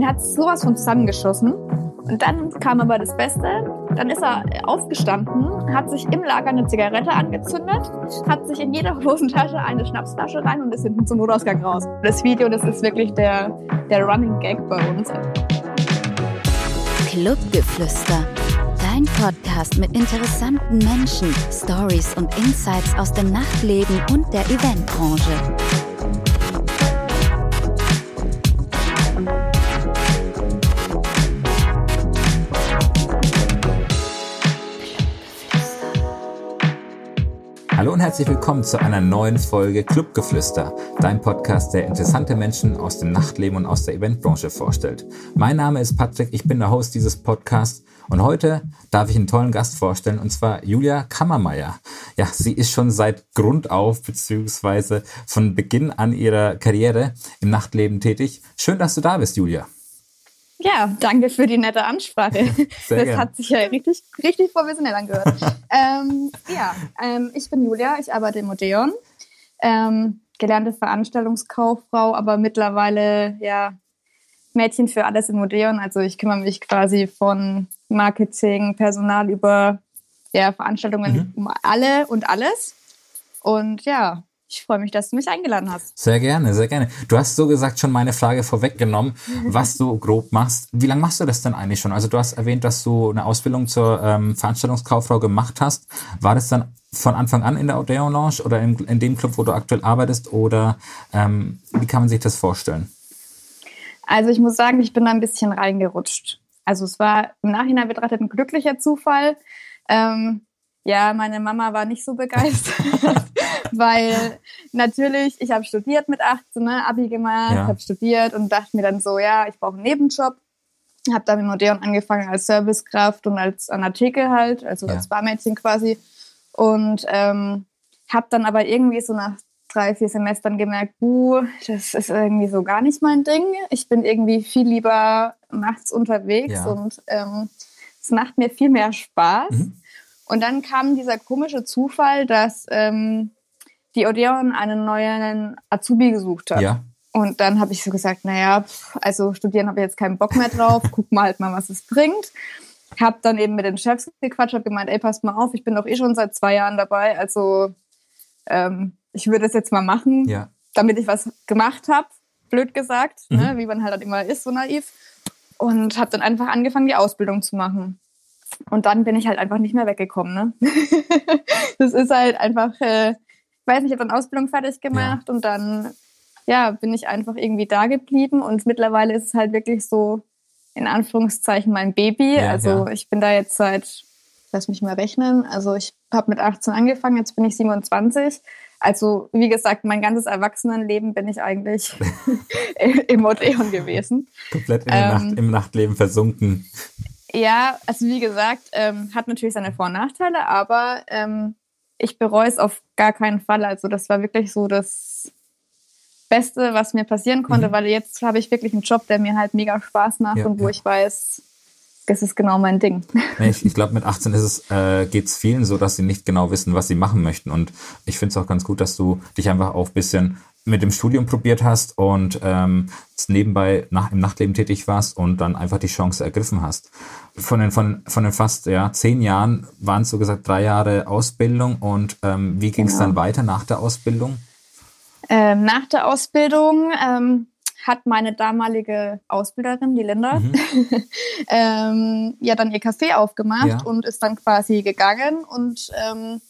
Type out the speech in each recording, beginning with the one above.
Und hat sowas von zusammengeschossen. Und dann kam aber das Beste. Dann ist er aufgestanden, hat sich im Lager eine Zigarette angezündet, hat sich in jeder Hosentasche eine Schnapsflasche rein und ist hinten zum Notausgang raus. Das Video, das ist wirklich der, der Running Gag bei uns. Clubgeflüster. Dein Podcast mit interessanten Menschen, Stories und Insights aus dem Nachtleben und der Eventbranche. Hallo und herzlich willkommen zu einer neuen Folge Clubgeflüster, dein Podcast, der interessante Menschen aus dem Nachtleben und aus der Eventbranche vorstellt. Mein Name ist Patrick, ich bin der Host dieses Podcasts und heute darf ich einen tollen Gast vorstellen und zwar Julia Kammermeier. Ja, sie ist schon seit Grund auf beziehungsweise von Beginn an ihrer Karriere im Nachtleben tätig. Schön, dass du da bist, Julia. Ja, danke für die nette Ansprache. Sehr das gern. hat sich ja richtig, richtig professionell angehört. ähm, ja, ähm, ich bin Julia, ich arbeite im Odeon. Ähm, gelernte Veranstaltungskauffrau, aber mittlerweile ja Mädchen für alles im Odeon. Also ich kümmere mich quasi von Marketing, Personal über ja, Veranstaltungen mhm. um alle und alles. Und ja, ich freue mich, dass du mich eingeladen hast. Sehr gerne, sehr gerne. Du hast so gesagt schon meine Frage vorweggenommen, was du grob machst. Wie lange machst du das denn eigentlich schon? Also du hast erwähnt, dass du eine Ausbildung zur ähm, Veranstaltungskauffrau gemacht hast. War das dann von Anfang an in der Odeon Lounge oder in, in dem Club, wo du aktuell arbeitest? Oder ähm, wie kann man sich das vorstellen? Also ich muss sagen, ich bin da ein bisschen reingerutscht. Also es war im Nachhinein betrachtet ein glücklicher Zufall. Ähm, ja, meine Mama war nicht so begeistert. weil natürlich, ich habe studiert mit 18, ne, Abi gemacht, ja. habe studiert und dachte mir dann so, ja, ich brauche einen Nebenjob. Habe dann mit Odeon angefangen als Servicekraft und als an Artikel halt, also ja. als Barmädchen quasi. Und ähm, habe dann aber irgendwie so nach drei, vier Semestern gemerkt, buh, das ist irgendwie so gar nicht mein Ding. Ich bin irgendwie viel lieber nachts unterwegs ja. und ähm, es macht mir viel mehr Spaß. Mhm. Und dann kam dieser komische Zufall, dass ähm, die Odeon einen neuen Azubi gesucht hat. Ja. Und dann habe ich so gesagt, naja, also studieren habe ich jetzt keinen Bock mehr drauf, guck mal halt mal, was es bringt. Hab dann eben mit den Chefs gequatscht, hab gemeint, ey, passt mal auf, ich bin doch eh schon seit zwei Jahren dabei, also ähm, ich würde es jetzt mal machen, ja. damit ich was gemacht habe, blöd gesagt, ne, mhm. ne, wie man halt, halt immer ist, so naiv. Und habe dann einfach angefangen, die Ausbildung zu machen. Und dann bin ich halt einfach nicht mehr weggekommen. Ne? das ist halt einfach, äh, weiß nicht, ich habe dann Ausbildung fertig gemacht ja. und dann ja, bin ich einfach irgendwie da geblieben und mittlerweile ist es halt wirklich so in Anführungszeichen mein Baby. Ja, also ja. ich bin da jetzt seit, lass mich mal rechnen, also ich habe mit 18 angefangen, jetzt bin ich 27. Also wie gesagt, mein ganzes Erwachsenenleben bin ich eigentlich im Odeon gewesen. Komplett in ähm, Nacht, im Nachtleben versunken. Ja, also wie gesagt, ähm, hat natürlich seine Vor- und Nachteile, aber ähm, ich bereue es auf gar keinen Fall. Also das war wirklich so das Beste, was mir passieren konnte, mhm. weil jetzt habe ich wirklich einen Job, der mir halt mega Spaß macht ja, und wo ja. ich weiß, das ist genau mein Ding. Ich, ich glaube, mit 18 ist es, äh, geht es vielen so, dass sie nicht genau wissen, was sie machen möchten. Und ich finde es auch ganz gut, dass du dich einfach auch ein bisschen mit dem Studium probiert hast und ähm, nebenbei nach, im Nachtleben tätig warst und dann einfach die Chance ergriffen hast. Von den, von, von den fast ja, zehn Jahren waren es so gesagt drei Jahre Ausbildung und ähm, wie ging es genau. dann weiter nach der Ausbildung? Ähm, nach der Ausbildung ähm, hat meine damalige Ausbilderin, die Linda, mhm. ähm, ja dann ihr Café aufgemacht ja. und ist dann quasi gegangen und ähm,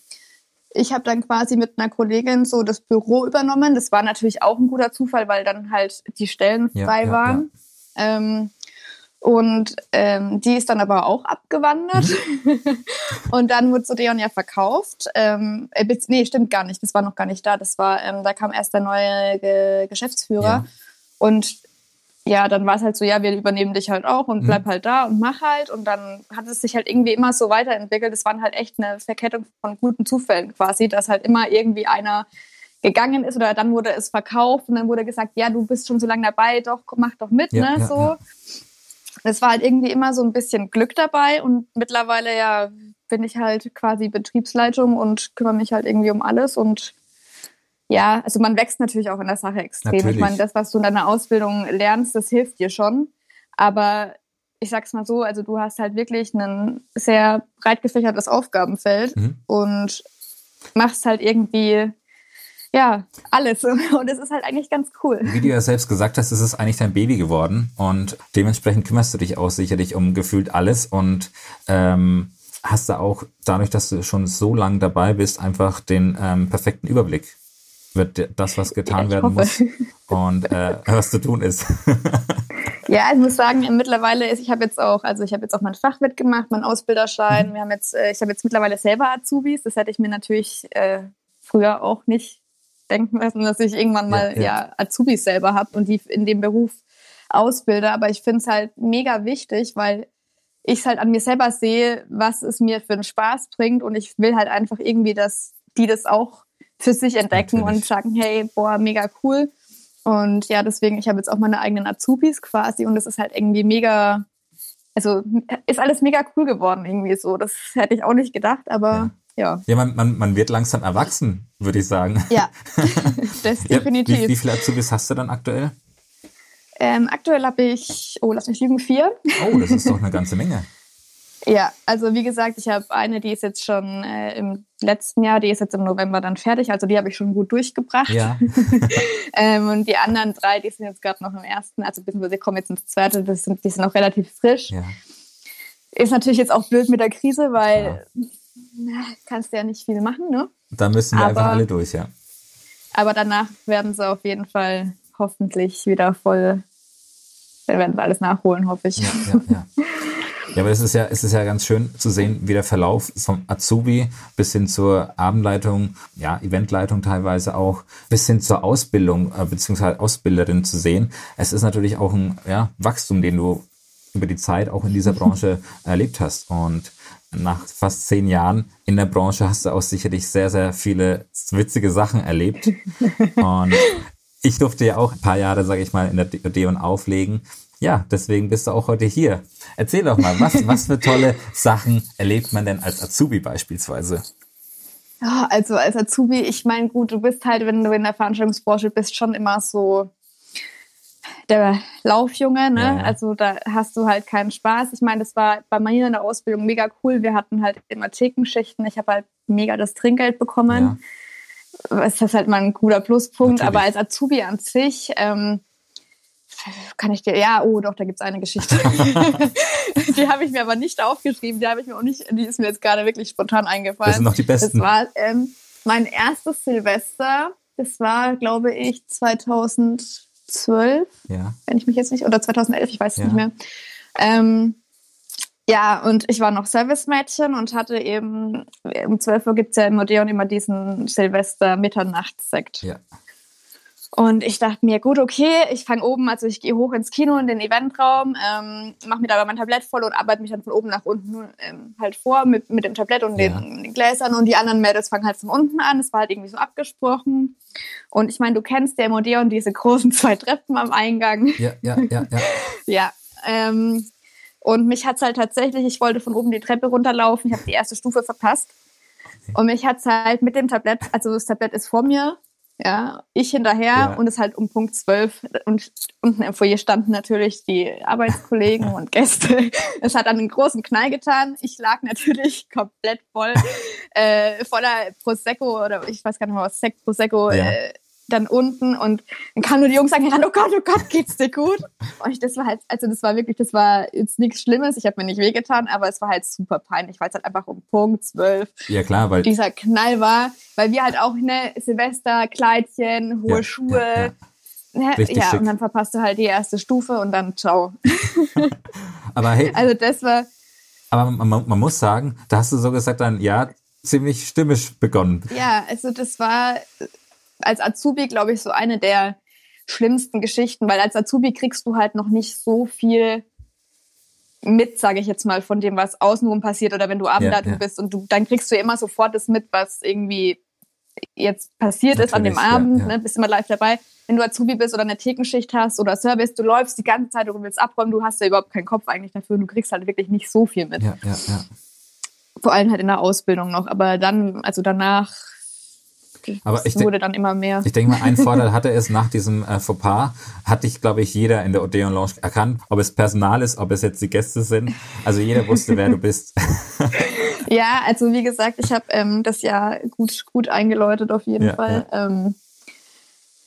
ich habe dann quasi mit einer Kollegin so das Büro übernommen. Das war natürlich auch ein guter Zufall, weil dann halt die Stellen frei ja, waren. Ja. Ähm, und ähm, die ist dann aber auch abgewandert. Mhm. und dann wurde Sodeon ja verkauft. Ähm, äh, nee, stimmt gar nicht. Das war noch gar nicht da. Das war, ähm, da kam erst der neue Ge Geschäftsführer. Ja. Und ja, dann war es halt so, ja, wir übernehmen dich halt auch und bleib mhm. halt da und mach halt. Und dann hat es sich halt irgendwie immer so weiterentwickelt. Es waren halt echt eine Verkettung von guten Zufällen quasi, dass halt immer irgendwie einer gegangen ist oder dann wurde es verkauft und dann wurde gesagt, ja, du bist schon so lange dabei, doch, mach doch mit, ja, ne, ja, so. Ja. Es war halt irgendwie immer so ein bisschen Glück dabei und mittlerweile ja bin ich halt quasi Betriebsleitung und kümmere mich halt irgendwie um alles und ja, also man wächst natürlich auch in der Sache extrem. Natürlich. Ich meine, das, was du in deiner Ausbildung lernst, das hilft dir schon. Aber ich sag's mal so, also du hast halt wirklich ein sehr breit gefächertes Aufgabenfeld mhm. und machst halt irgendwie ja, alles. Und es ist halt eigentlich ganz cool. Wie du ja selbst gesagt hast, ist es eigentlich dein Baby geworden und dementsprechend kümmerst du dich auch sicherlich um gefühlt alles und ähm, hast du auch dadurch, dass du schon so lange dabei bist, einfach den ähm, perfekten Überblick. Wird das, was getan ja, werden hoffe. muss und äh, was zu tun ist. ja, ich muss sagen, mittlerweile ist, ich habe jetzt auch, also ich habe jetzt auch mein Fachwirt gemacht, meinen Ausbilderschein. Mhm. Wir haben jetzt, äh, ich habe jetzt mittlerweile selber Azubis. Das hätte ich mir natürlich äh, früher auch nicht denken lassen, dass ich irgendwann mal ja, ja. ja Azubis selber habe und die in dem Beruf ausbilde. Aber ich finde es halt mega wichtig, weil ich es halt an mir selber sehe, was es mir für einen Spaß bringt. Und ich will halt einfach irgendwie, dass die das auch für sich entdecken Natürlich. und sagen, hey, boah, mega cool. Und ja, deswegen, ich habe jetzt auch meine eigenen Azubis quasi und es ist halt irgendwie mega, also ist alles mega cool geworden irgendwie so. Das hätte ich auch nicht gedacht, aber ja. Ja, ja man, man, man wird langsam erwachsen, würde ich sagen. Ja, das definitiv. Ja, wie, wie viele Azubis hast du dann aktuell? Ähm, aktuell habe ich, oh, lass mich lügen, vier. Oh, das ist doch eine ganze Menge. ja, also wie gesagt, ich habe eine, die ist jetzt schon äh, im letzten Jahr, die ist jetzt im November dann fertig, also die habe ich schon gut durchgebracht. Ja. ähm, und die anderen drei, die sind jetzt gerade noch im ersten, also beziehungsweise kommen jetzt ins zweite, das sind, die sind noch relativ frisch. Ja. Ist natürlich jetzt auch blöd mit der Krise, weil na, kannst du ja nicht viel machen, ne? Da müssen wir aber, einfach alle durch, ja. Aber danach werden sie auf jeden Fall hoffentlich wieder voll wir werden wir alles nachholen, hoffe ich. Ja, ja, ja. Ja, aber es ist ja, es ist ja ganz schön zu sehen, wie der Verlauf vom Azubi bis hin zur Abendleitung, ja, Eventleitung teilweise auch, bis hin zur Ausbildung, äh, beziehungsweise Ausbilderin zu sehen. Es ist natürlich auch ein ja, Wachstum, den du über die Zeit auch in dieser Branche erlebt hast. Und nach fast zehn Jahren in der Branche hast du auch sicherlich sehr, sehr viele witzige Sachen erlebt. Und ich durfte ja auch ein paar Jahre, sage ich mal, in der D&D auflegen. Ja, deswegen bist du auch heute hier. Erzähl doch mal, was, was für tolle Sachen erlebt man denn als Azubi beispielsweise? Ja, also als Azubi, ich meine, gut, du bist halt, wenn du in der Veranstaltungsbranche bist, schon immer so der Laufjunge, ne? Ja. Also da hast du halt keinen Spaß. Ich meine, das war bei mir in der Ausbildung mega cool. Wir hatten halt immer Thekenschichten. Ich habe halt mega das Trinkgeld bekommen. Ja ist das halt mal ein cooler Pluspunkt. Natürlich. Aber als Azubi an sich ähm, kann ich dir, ja, oh doch, da gibt es eine Geschichte. die habe ich mir aber nicht aufgeschrieben, die habe ich mir auch nicht, die ist mir jetzt gerade wirklich spontan eingefallen. Das sind noch die besten. Das war ähm, mein erstes Silvester, das war, glaube ich, 2012, ja. wenn ich mich jetzt nicht, oder 2011, ich weiß es ja. nicht mehr. Ähm, ja, und ich war noch Servicemädchen und hatte eben, um 12 Uhr gibt es ja im Odeon immer diesen Silvester-Mitternachtssekt. Ja. Und ich dachte mir, gut, okay, ich fange oben, also ich gehe hoch ins Kino, in den Eventraum, ähm, mache mir da mein Tablett voll und arbeite mich dann von oben nach unten ähm, halt vor mit, mit dem Tablett und ja. den, den, Gläsern und die anderen Mädels fangen halt von unten an. Das war halt irgendwie so abgesprochen. Und ich meine, du kennst ja im Odeon diese großen zwei Treppen am Eingang. Ja, ja, ja, ja. ja, ähm, und mich hat es halt tatsächlich, ich wollte von oben die Treppe runterlaufen, ich habe die erste Stufe verpasst. Und mich hat es halt mit dem Tablett, also das Tablett ist vor mir, ja, ich hinterher ja. und es halt um Punkt 12 und unten im Foyer standen natürlich die Arbeitskollegen und Gäste. Es hat dann einen großen Knall getan. Ich lag natürlich komplett voll äh, voller Prosecco oder ich weiß gar nicht mehr was, Sekt, Prosecco, ja. äh, dann unten und dann kann nur die Jungs sagen, oh Gott, oh Gott, geht's dir gut? Und ich, das war halt, also das war wirklich, das war jetzt nichts Schlimmes, ich habe mir nicht wehgetan, aber es war halt super peinlich, weil es halt einfach um Punkt 12 ja, klar, weil dieser Knall war, weil wir halt auch, ne, Silvester, Kleidchen, hohe ja, Schuhe, ja, ja. Ne, ja und dann verpasst du halt die erste Stufe und dann ciao. aber hey. Also das war. Aber man, man muss sagen, da hast du so gesagt dann, ja, ziemlich stimmisch begonnen. Ja, also das war als Azubi, glaube ich, so eine der schlimmsten Geschichten, weil als Azubi kriegst du halt noch nicht so viel mit, sage ich jetzt mal, von dem, was außenrum passiert oder wenn du Abendleitung ja, ja. bist und du, dann kriegst du immer sofort das mit, was irgendwie jetzt passiert Natürlich, ist an dem Abend, ja, ne, bist immer live dabei. Wenn du Azubi bist oder eine Thekenschicht hast oder Service, du läufst die ganze Zeit, du willst abräumen, du hast ja überhaupt keinen Kopf eigentlich dafür und du kriegst halt wirklich nicht so viel mit. Vor allem halt in der Ausbildung noch, aber dann, also danach Aber ich wurde dann immer mehr. Ich denke mal, ein Vorteil hatte es nach diesem äh, Fauxpas, hat dich, glaube ich, jeder in der Odeon Lounge erkannt, ob es Personal ist, ob es jetzt die Gäste sind. Also jeder wusste, wer du bist. ja, also wie gesagt, ich habe ähm, das Jahr gut, gut eingeläutet auf jeden Ja, Fall. Ja. Ähm,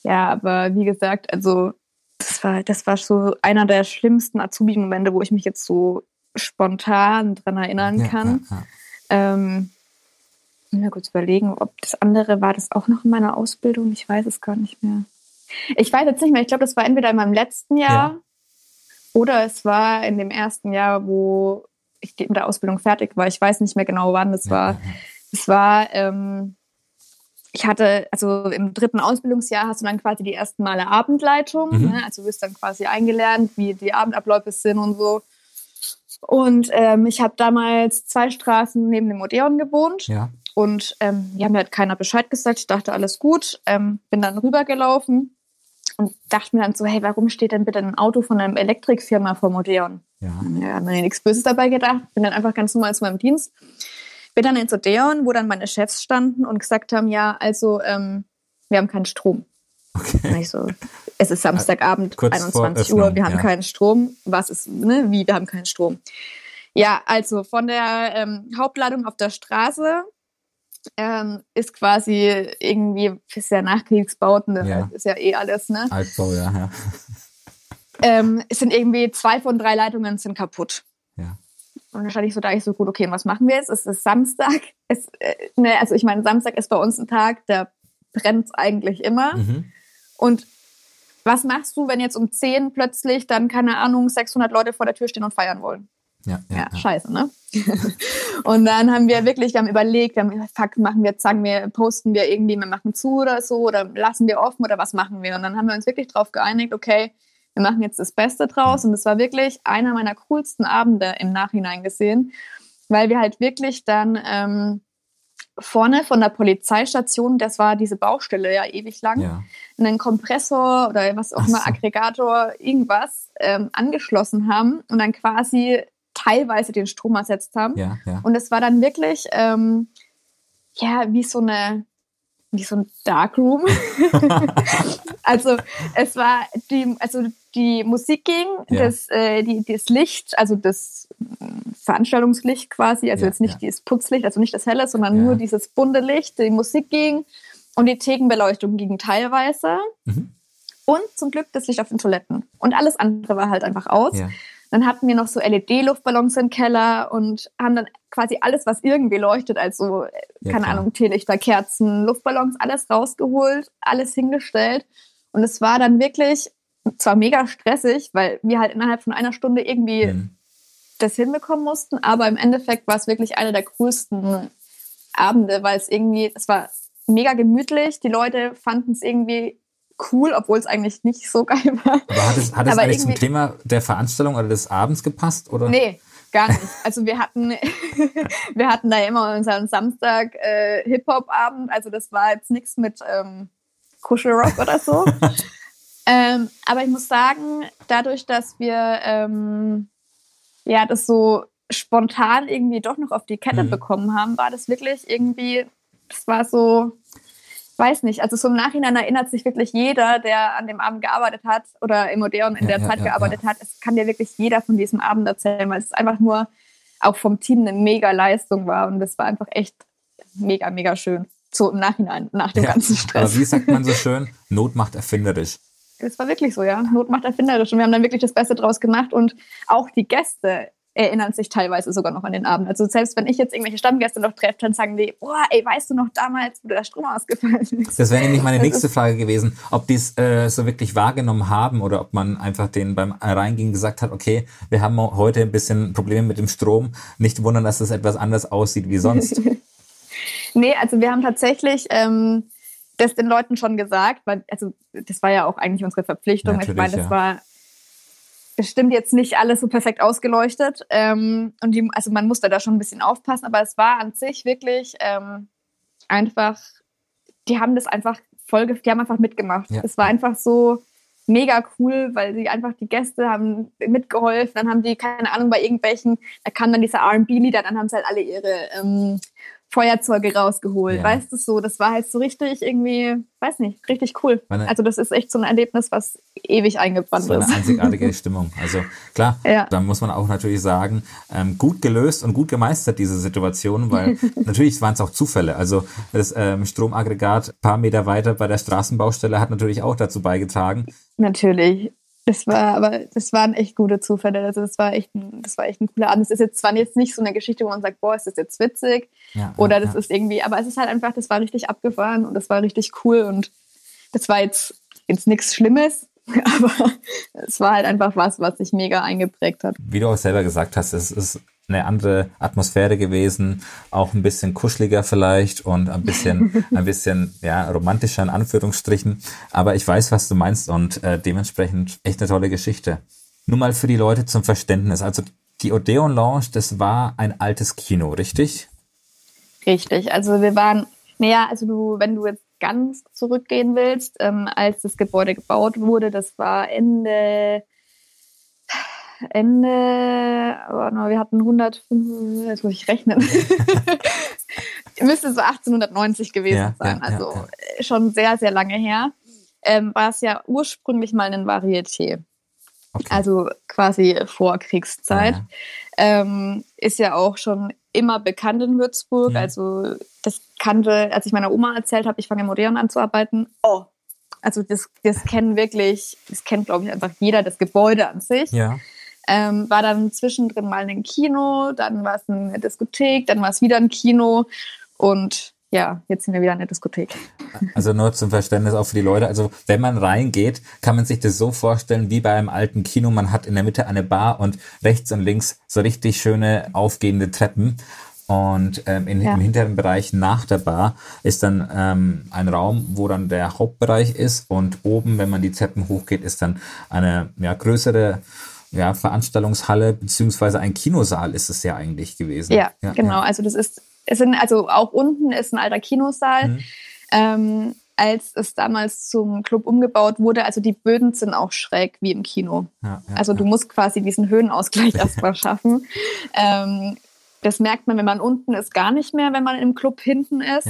ja, aber wie gesagt, also das war, das war so einer der schlimmsten Azubi-Momente, wo ich mich jetzt so spontan dran erinnern Ja, kann. ja, ja. Ähm, ich mir kurz überlegen, ob das andere war das auch noch in meiner Ausbildung. Ich weiß es gar nicht mehr. Ich weiß jetzt nicht mehr. Ich glaube, das war entweder in meinem letzten Jahr Ja. oder es war in dem ersten Jahr, wo ich mit der Ausbildung fertig war. Ich weiß nicht mehr genau, wann das war. Ja, Es war, ähm, ich hatte, also im dritten Ausbildungsjahr hast du dann quasi die ersten Male Abendleitung. Mhm. Ne? Also du wirst dann quasi eingelernt, wie die Abendabläufe sind und so. Und ähm, ich habe damals zwei Straßen neben dem Odeon gewohnt. ja. Und ähm, ja, mir hat keiner Bescheid gesagt. Ich dachte, alles gut. Ähm, bin dann rübergelaufen und dachte mir dann so, hey, warum steht denn bitte ein Auto von einer Elektrikfirma vor Odeon? ja. Ja, hat mir nichts Böses dabei gedacht. Bin dann einfach ganz normal zu meinem Dienst. Bin dann ins Odeon, wo dann meine Chefs standen und gesagt haben, ja, also ähm, wir haben keinen Strom. Okay. Ich so, es ist Samstagabend, Kurz vor 21 Uhr, wir haben ja. keinen Strom. Was ist, ne, wie, wir haben keinen Strom. Ja, also von der ähm, Hauptladung auf der Straße ähm, ist quasi irgendwie, ist ja Nachkriegsbauten, das Ja. ist ja eh alles, ne? Altbau, ja, ja. Ähm, es sind irgendwie zwei von drei Leitungen sind kaputt. Ja. Und dann stand ich so da, ich so, gut, okay, was machen wir jetzt? Es ist Samstag. Es, äh, ne, also ich meine, Samstag ist bei uns ein Tag, da brennt eigentlich immer. Mhm. Und was machst du, wenn jetzt um 10 plötzlich dann, keine Ahnung, 600 Leute vor der Tür stehen und feiern wollen? Ja, ja, Ja, scheiße, ne? und dann haben wir wirklich, wir haben überlegt, wir haben gesagt, fuck, machen wir sagen wir, posten wir irgendwie, wir machen zu oder so, oder lassen wir offen oder was machen wir? Und dann haben wir uns wirklich darauf geeinigt, okay, wir machen jetzt das Beste draus. Und das war wirklich einer meiner coolsten Abende im Nachhinein gesehen, weil wir halt wirklich dann ähm, vorne von der Polizeistation, das war diese Baustelle ja ewig lang, ja. einen Kompressor oder was auch immer, so. Aggregator, irgendwas ähm, angeschlossen haben und dann quasi teilweise den Strom ersetzt haben. ja, ja. Und es war dann wirklich, ähm, ja, wie so eine, wie so ein Darkroom. also es war die, also die Musik ging, Ja. das, äh, die, das Licht, also das mm, Veranstaltungslicht quasi, also Ja, jetzt nicht ja. dieses Putzlicht, also nicht das helle, sondern nur dieses bunte Licht, die Musik ging und die Thekenbeleuchtung ging teilweise. Mhm. Und zum Glück das Licht auf den Toiletten. Und alles andere war halt einfach aus. Dann hatten wir noch so LED-Luftballons im Keller und haben dann quasi alles, was irgendwie leuchtet, also, Ja, keine klar. Ahnung, Teelichter, Kerzen, Luftballons, alles rausgeholt, alles hingestellt. Und es war dann wirklich zwar mega stressig, weil wir halt innerhalb von einer Stunde irgendwie Mhm. das hinbekommen mussten, aber im Endeffekt war es wirklich einer der coolsten Abende, weil es irgendwie, es war mega gemütlich, die Leute fanden es irgendwie cool, obwohl es eigentlich nicht so geil war. Aber hat es, hat es eigentlich zum Thema der Veranstaltung oder des Abends gepasst? Oder? Nee, gar nicht. Also wir hatten, wir hatten da immer unseren Samstag äh, Hip-Hop-Abend. Also das war jetzt nichts mit ähm, Kuschelrock oder so. ähm, aber ich muss sagen, dadurch, dass wir ähm, ja das so spontan irgendwie doch noch auf die Kette Mhm. bekommen haben, war das wirklich irgendwie, das war so, weiß nicht, also so im Nachhinein erinnert sich wirklich jeder, der an dem Abend gearbeitet hat oder im Odeon in Ja, der ja, Zeit ja, gearbeitet hat. Es kann dir wirklich jeder von diesem Abend erzählen, weil es einfach nur auch vom Team eine mega Leistung war und das war einfach echt mega, mega schön. So im Nachhinein, nach dem ganzen Aber Stress. wie sagt man so schön? Not macht erfinderisch. Das war wirklich so, ja. Not macht erfinderisch. Und wir haben dann wirklich das Beste draus gemacht. Und auch die Gäste erinnern sich teilweise sogar noch an den Abend. Also selbst wenn ich jetzt irgendwelche Stammgäste noch treffe, dann sagen die, boah, ey, weißt du noch damals, wo der Strom ausgefallen ist? Das wäre nämlich meine Das nächste Frage gewesen, ob die es äh, so wirklich wahrgenommen haben oder ob man einfach denen beim Reingehen gesagt hat, okay, wir haben heute ein bisschen Probleme mit dem Strom. Nicht wundern, dass es etwas anders aussieht wie sonst. Nee, also wir haben tatsächlich ähm, das den Leuten schon gesagt, weil, also das war ja auch eigentlich unsere Verpflichtung. ich Natürlich, meine, das ja. war bestimmt jetzt nicht alles so perfekt ausgeleuchtet. Ähm, und die, also man musste da schon ein bisschen aufpassen, aber es war an sich wirklich ähm, einfach, die haben das einfach voll, die haben einfach mitgemacht. Ja. Es war einfach so mega cool, weil sie einfach die Gäste haben mitgeholfen, dann haben die, keine Ahnung, bei irgendwelchen, da kam dann dieser R&B-Lieder, dann haben sie halt alle ihre ähm, Feuerzeuge rausgeholt, ja. weißt du so, das war halt so richtig irgendwie, weiß nicht, richtig cool. Meine, also das ist echt so ein Erlebnis, was ewig eingebrannt ist. So eine einzigartige Stimmung. Also klar, ja. da muss man auch natürlich sagen, ähm, gut gelöst und gut gemeistert diese Situation, weil natürlich waren es auch Zufälle. Also das ähm, Stromaggregat paar Meter weiter bei der Straßenbaustelle hat natürlich auch dazu beigetragen. Natürlich. Das war, aber das waren echt gute Zufälle. Also das war echt ein, das war echt ein cooler Abend. Es ist jetzt zwar jetzt nicht so eine Geschichte, wo man sagt, boah, ist das jetzt witzig ja, oder das ja. ist irgendwie, aber es ist halt einfach, das war richtig abgefahren und das war richtig cool und das war jetzt jetzt nichts Schlimmes, aber es war halt einfach was, was sich mega eingeprägt hat. Wie du auch selber gesagt hast, es ist eine andere Atmosphäre gewesen, auch ein bisschen kuscheliger vielleicht und ein bisschen, ein bisschen ja, romantischer in Anführungsstrichen. Aber ich weiß, was du meinst und äh, dementsprechend echt eine tolle Geschichte. Nur mal für die Leute zum Verständnis. Also die Odeon Lounge, das war ein altes Kino, richtig? Richtig. Also wir waren, naja, also du, wenn du jetzt ganz zurückgehen willst, ähm, als das Gebäude gebaut wurde, das war Ende Ende, wir hatten 100, jetzt muss ich rechnen. Müsste so 1890 gewesen ja, sein, ja, also ja, schon sehr, sehr lange her. Ähm, war es ja ursprünglich mal ein Varieté. Okay. Also quasi Vorkriegszeit. Ähm, ist ja auch schon immer bekannt in Würzburg. Also das kannte, als ich meiner Oma erzählt habe, ich fange im Odeon an zu arbeiten. Oh, also das, das kennen wirklich, das kennt glaube ich einfach jeder, das Gebäude an sich. Ja. Ähm, war dann zwischendrin mal ein Kino, dann war es eine Diskothek, dann war es wieder ein Kino und ja, jetzt sind wir wieder in der Diskothek. Also nur zum Verständnis auch für die Leute. Also wenn man reingeht, kann man sich das so vorstellen wie bei einem alten Kino. Man hat in der Mitte eine Bar und rechts und links so richtig schöne aufgehende Treppen. Und ähm, in, ja. im hinteren Bereich nach der Bar ist dann ähm, ein Raum, wo dann der Hauptbereich ist. Und oben, wenn man die Treppen hochgeht, ist dann eine ja, größere ja, Veranstaltungshalle beziehungsweise ein Kinosaal ist es ja eigentlich gewesen. Ja, ja genau. Ja. Also das ist, es sind, also auch unten ist ein alter Kinosaal. Mhm. Ähm, als es damals zum Club umgebaut wurde, also die Böden sind auch schräg wie im Kino. Ja, ja, also du ja. musst quasi diesen Höhenausgleich erstmal schaffen. Ähm, das merkt man, wenn man unten ist, gar nicht mehr, wenn man im Club hinten ist.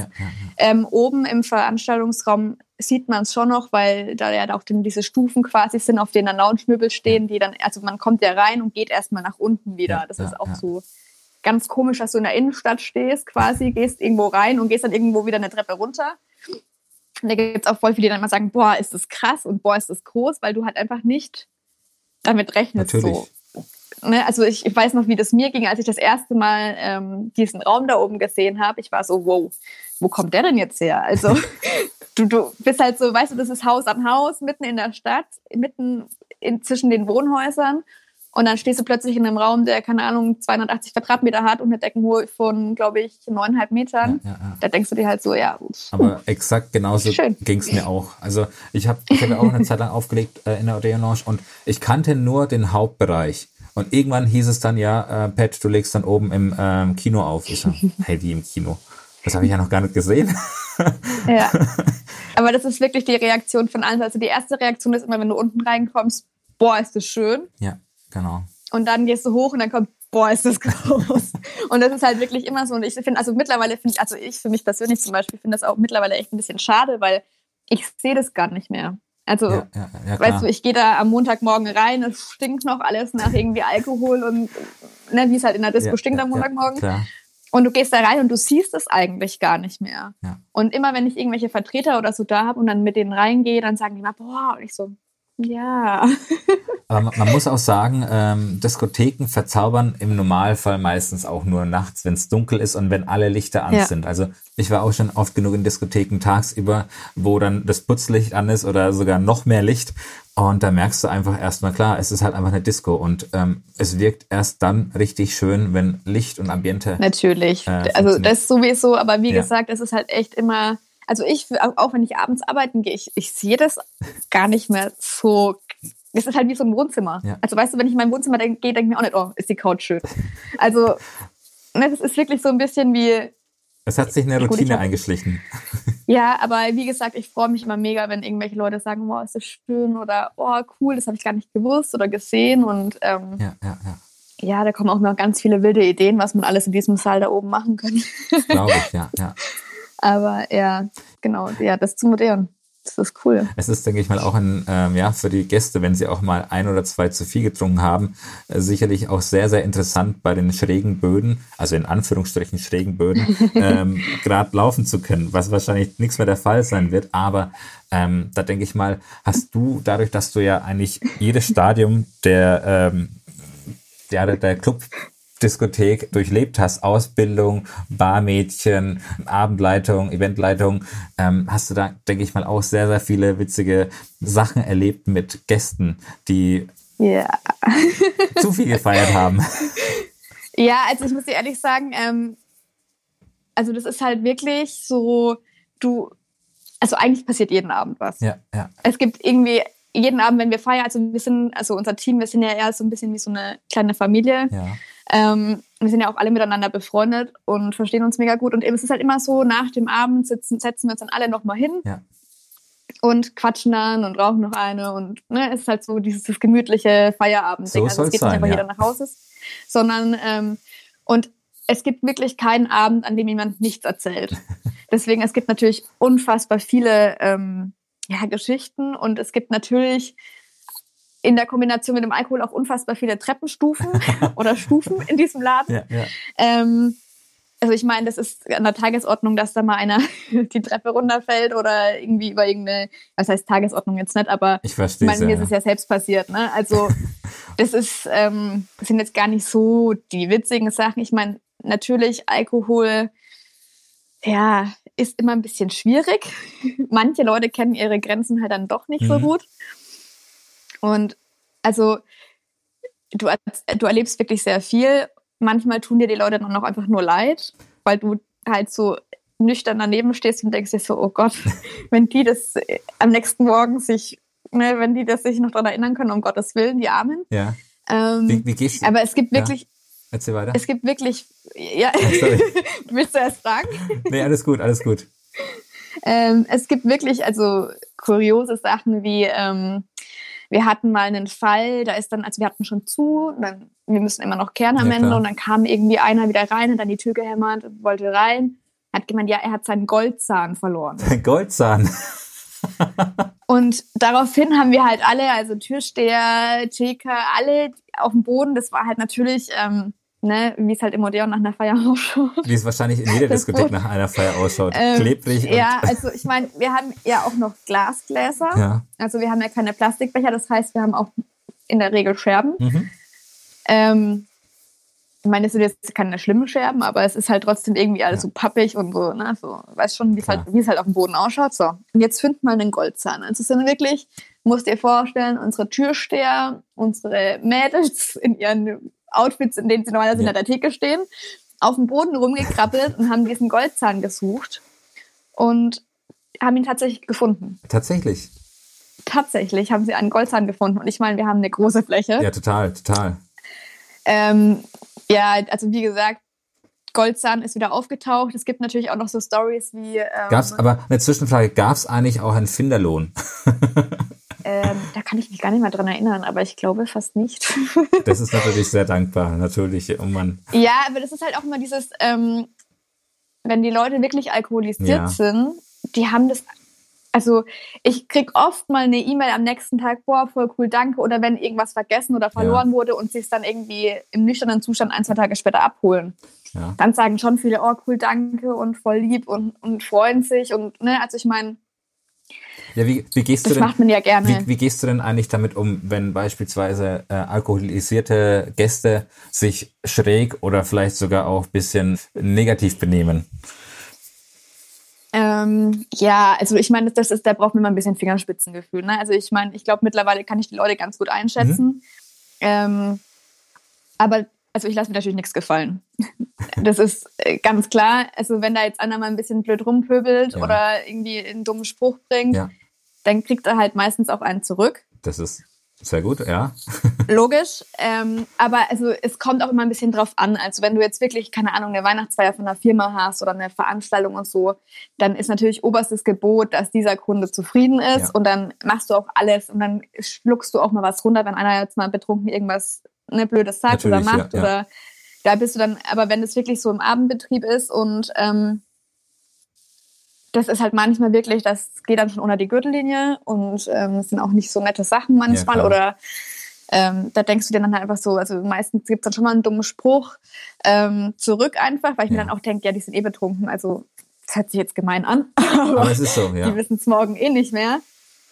Ähm, oben im Veranstaltungsraum sieht man es schon noch, weil da ja auch diese Stufen quasi sind, auf denen dann Lounge-Möbel stehen, die dann, also man kommt ja rein und geht erstmal nach unten wieder. Das ist auch so ganz komisch, dass du in der Innenstadt stehst, quasi, gehst irgendwo rein und gehst dann irgendwo wieder eine Treppe runter. Und da gibt es auch voll viele, die dann immer sagen, boah, ist das krass und boah, ist das groß, weil du halt einfach nicht damit rechnest. Natürlich. So. Ne, also ich, ich, weiß noch, wie das mir ging, als ich das erste Mal ähm, diesen Raum da oben gesehen habe. Ich war so, wow, wo kommt der denn jetzt her? Also du, du bist halt so, weißt du, das ist Haus an Haus, mitten in der Stadt, mitten in, zwischen den Wohnhäusern. Und dann stehst du plötzlich in einem Raum, der, keine Ahnung, 280 Quadratmeter hat und eine Deckenhöhe von, glaube ich, neuneinhalb Metern. Ja, ja, ja. Da denkst du dir halt so, ja. Aber exakt genauso ging es mir auch. Also ich habe ich hab ja auch eine Zeit lang aufgelegt äh, in der Odeon Lounge und ich kannte nur den Hauptbereich. Und irgendwann hieß es dann, ja, äh, Pat, du legst dann oben im ähm, Kino auf. Ich so, hey, wie im Kino? Das habe ich ja noch gar nicht gesehen. ja. Aber das ist wirklich die Reaktion von allen. Also die erste Reaktion ist immer, wenn du unten reinkommst, boah, ist das schön. Ja, genau. Und dann gehst du hoch und dann kommt, boah, ist das groß. und das ist halt wirklich immer so. Und ich finde, also mittlerweile finde ich, also ich für mich persönlich zum Beispiel finde das auch mittlerweile echt ein bisschen schade, weil ich sehe das gar nicht mehr. Also, ja, ja, ja, weißt du, ich gehe da am Montagmorgen rein, es stinkt noch alles nach irgendwie Alkohol und ne, wie es halt in der Disco stinkt am Montagmorgen. Und du gehst da rein und du siehst es eigentlich gar nicht mehr. Und immer wenn ich irgendwelche Vertreter oder so da habe und dann mit denen reingehe, dann sagen die mal, boah, und ich so, ja. Aber man, muss auch sagen, ähm, Diskotheken verzaubern im Normalfall meistens auch nur nachts, wenn es dunkel ist und wenn alle Lichter an ja. sind. Also ich war auch schon oft genug in Diskotheken tagsüber, wo dann das Putzlicht an ist oder sogar noch mehr Licht. Und da merkst du einfach erstmal klar, es ist halt einfach eine Disco und ähm, es wirkt erst dann richtig schön, wenn Licht und Ambiente. Natürlich. Äh, also das sowieso, aber wie ja. gesagt, es ist halt echt immer also ich, auch wenn ich abends arbeiten gehe, ich, ich sehe das gar nicht mehr so. Das ist halt wie so ein Wohnzimmer. Ja. Also weißt du, wenn ich in mein Wohnzimmer gehe, denke ich mir auch nicht, oh, ist die Couch schön. Also ne, das ist wirklich so ein bisschen wie. Es hat sich eine Routine eingeschlichen. Ja, aber wie gesagt, ich freue mich immer mega, wenn irgendwelche Leute sagen, oh, ist das schön oder oh, cool, das habe ich gar nicht gewusst oder gesehen. Und ähm, ja, ja, ja. ja, da kommen auch noch ganz viele wilde Ideen, was man alles in diesem Saal da oben machen kann. Glaube ich, ja, ja. Aber ja, genau, ja, das ist zu modern. Das ist cool. Es ist, denke ich mal, auch ein, ähm, ja, für die Gäste, wenn sie auch mal ein oder zwei zu viel getrunken haben, äh, sicherlich auch sehr, sehr interessant bei den schrägen Böden, also in Anführungsstrichen schrägen Böden, ähm, gerade laufen zu können, was wahrscheinlich nichts mehr der Fall sein wird. Aber ähm, da denke ich mal, hast du dadurch, dass du ja eigentlich jedes Stadium der, ähm, der, der Club Diskothek durchlebt hast, Ausbildung, Barmädchen, Abendleitung, Eventleitung, ähm, hast du da, denke ich mal, auch sehr, sehr viele witzige Sachen erlebt mit Gästen, die yeah. zu viel gefeiert haben. Ja, also ich muss dir ehrlich sagen, ähm, also das ist halt wirklich so, du, also eigentlich passiert jeden Abend was. Ja, ja. Es gibt irgendwie jeden Abend, wenn wir feiern, also wir sind, also unser Team, wir sind ja eher so ein bisschen wie so eine kleine Familie. Ja. Ähm, wir sind ja auch alle miteinander befreundet und verstehen uns mega gut. Und eben, es ist halt immer so, nach dem Abend sitzen, setzen wir uns dann alle nochmal hin Ja. und quatschen dann und rauchen noch eine. Und ne, es ist halt so dieses gemütliche Feierabendding. So also es geht sein, nicht einfach ja. jeder nach Hause, sondern ähm, und es gibt wirklich keinen Abend, an dem jemand nichts erzählt. Deswegen, es gibt natürlich unfassbar viele ähm, ja, Geschichten und es gibt natürlich in der Kombination mit dem Alkohol auch unfassbar viele Treppenstufen oder Stufen in diesem Laden. Ja, ja. Ähm, also ich meine, das ist an der Tagesordnung, dass da mal einer die Treppe runterfällt oder irgendwie über irgendeine, was heißt Tagesordnung jetzt nicht, aber Ich ich verstehe meine, mir ja. ist es ja selbst passiert. Ne? Also das ist, ähm, das sind jetzt gar nicht so die witzigen Sachen. Ich meine, natürlich Alkohol, ja, ist immer ein bisschen schwierig. Manche Leute kennen ihre Grenzen halt dann doch nicht so Mhm. gut. Und also du, du erlebst wirklich sehr viel. Manchmal tun dir die Leute dann auch einfach nur leid, weil du halt so nüchtern daneben stehst und denkst dir so, oh Gott, wenn die das äh, am nächsten Morgen sich, ne, wenn die das sich noch daran erinnern können, um Gottes Willen, die Armen. ja. Ähm, Wie, wie gehst du? aber es gibt Ja. wirklich, Erzähl weiter. es gibt wirklich, ja, sorry. willst du erst fragen? Nee, alles gut, alles gut. Ähm, es gibt wirklich also kuriose Sachen wie ähm, wir hatten mal einen Fall, da ist dann, also wir hatten schon zu, und dann, wir müssen immer noch kehren am Ja, Ende und dann kam irgendwie einer wieder rein, hat dann die Tür gehämmert, und wollte rein, hat gemeint, ja, er hat seinen Goldzahn verloren. Goldzahn. Und daraufhin haben wir halt alle, also Türsteher, Theke, alle auf dem Boden. Das war halt natürlich, ähm, ne, wie es halt im Odeon nach einer Feier ausschaut. Wie es wahrscheinlich in jeder Diskothek nach einer Feier ausschaut. Ähm, Klebrig Ja, also ich meine, wir haben ja auch noch Glasgläser. ja. Also wir haben ja keine Plastikbecher, das heißt, wir haben auch in der Regel Scherben. Mhm. Ähm, ich meine, es sind jetzt keine schlimmen Scherben, aber es ist halt trotzdem irgendwie alles Ja. so pappig und so, ne? So, weißt schon, wie es halt, halt auf dem Boden ausschaut. So. Und jetzt find mal einen Goldzahn. Also es sind wirklich, musst dir vorstellen, unsere Türsteher, unsere Mädels in ihren Outfits, in denen sie normalerweise Ja. in der Theke stehen, auf dem Boden rumgekrabbelt und haben diesen Goldzahn gesucht und haben ihn tatsächlich gefunden. Tatsächlich. Tatsächlich haben sie einen Goldzahn gefunden. Und ich meine, wir haben eine große Fläche. Ja, total, total. Ähm, ja, also wie gesagt, Goldzahn ist wieder aufgetaucht. Es gibt natürlich auch noch so Stories wie. Ähm, Gab's, aber eine Zwischenfrage, gab es eigentlich auch einen Finderlohn? ähm, da kann ich mich gar nicht mehr dran erinnern, aber ich glaube fast nicht. Das ist natürlich sehr dankbar, natürlich. Oh Mann. ja, aber das ist halt auch immer dieses, ähm, wenn die Leute wirklich alkoholisiert Ja. sind, die haben das. Also ich krieg oft mal eine E-Mail am nächsten Tag, boah, voll cool, danke. Oder wenn irgendwas vergessen oder verloren wurde und sie es dann irgendwie im nüchternen Zustand ein, zwei Tage später abholen. Ja. dann sagen schon viele, oh cool, danke und voll lieb und, und freuen sich und ne, also ich meine, Ja, wie, wie gehst das du denn? macht man ja gerne. Wie, wie gehst du denn eigentlich damit um, wenn beispielsweise äh, alkoholisierte Gäste sich schräg oder vielleicht sogar auch ein bisschen negativ benehmen? Ähm, ja, also ich meine, das ist, da braucht man immer ein bisschen Fingerspitzengefühl. Ne? Also ich meine, ich glaube mittlerweile kann ich die Leute ganz gut einschätzen. Ähm, aber also ich lasse mir natürlich nichts gefallen. Das ist äh, ganz klar. Also wenn da jetzt einer mal ein bisschen blöd rumpöbelt Ja. oder irgendwie einen dummen Spruch bringt, Ja, dann kriegt er halt meistens auch einen zurück. das ist sehr gut, ja. Logisch, ähm, aber also es kommt auch immer ein bisschen drauf an. Also wenn du jetzt wirklich, keine Ahnung, eine Weihnachtsfeier von einer Firma hast oder eine Veranstaltung und so, dann ist natürlich oberstes Gebot, dass dieser Kunde zufrieden ist Ja. und dann machst du auch alles und dann schluckst du auch mal was runter, wenn einer jetzt mal betrunken irgendwas ne, Blödes sagt oder Natürlich, macht ja, ja. oder da bist du dann, aber wenn es wirklich so im Abendbetrieb ist und ähm, das ist halt manchmal wirklich, das geht dann schon unter die Gürtellinie und ähm, es sind auch nicht so nette Sachen manchmal klar. oder ähm, da denkst du dir dann halt einfach so, also meistens gibt's dann schon mal einen dummen Spruch ähm, zurück einfach, weil ich mir Ja. dann auch denke, ja, die sind eh betrunken, also das hört sich jetzt gemein an, aber, Aber es ist so, ja. die wissen es morgen eh nicht mehr.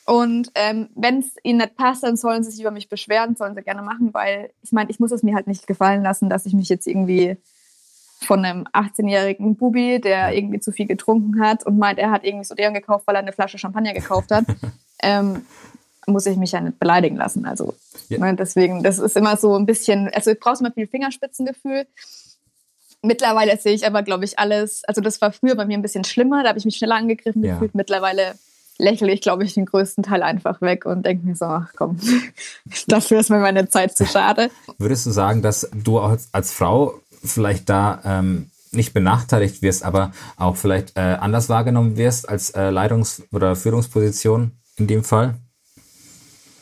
Und ähm, wenn es ihnen nicht passt, dann sollen sie sich über mich beschweren, sollen sie gerne machen, weil ich meine, ich muss es mir halt nicht gefallen lassen, dass ich mich jetzt irgendwie von einem 18-jährigen Bubi, der irgendwie zu viel getrunken hat und meint, er hat irgendwie so deren gekauft, weil er eine Flasche Champagner gekauft hat, ähm, muss ich mich ja nicht beleidigen lassen. Also Ja. ne, deswegen, das ist immer so ein bisschen, also du brauchst immer viel Fingerspitzengefühl. Mittlerweile sehe ich aber, glaube ich, alles, also das war früher bei mir ein bisschen schlimmer, da habe ich mich schneller angegriffen Ja. gefühlt. Mittlerweile lächle ich, glaube ich, den größten Teil einfach weg und denke mir so, ach komm, dafür ist mir meine Zeit zu schade. Würdest du sagen, dass du als, als Frau vielleicht da ähm, nicht benachteiligt wirst, aber auch vielleicht äh, anders wahrgenommen wirst als äh, Leitungs- oder Führungsposition in dem Fall?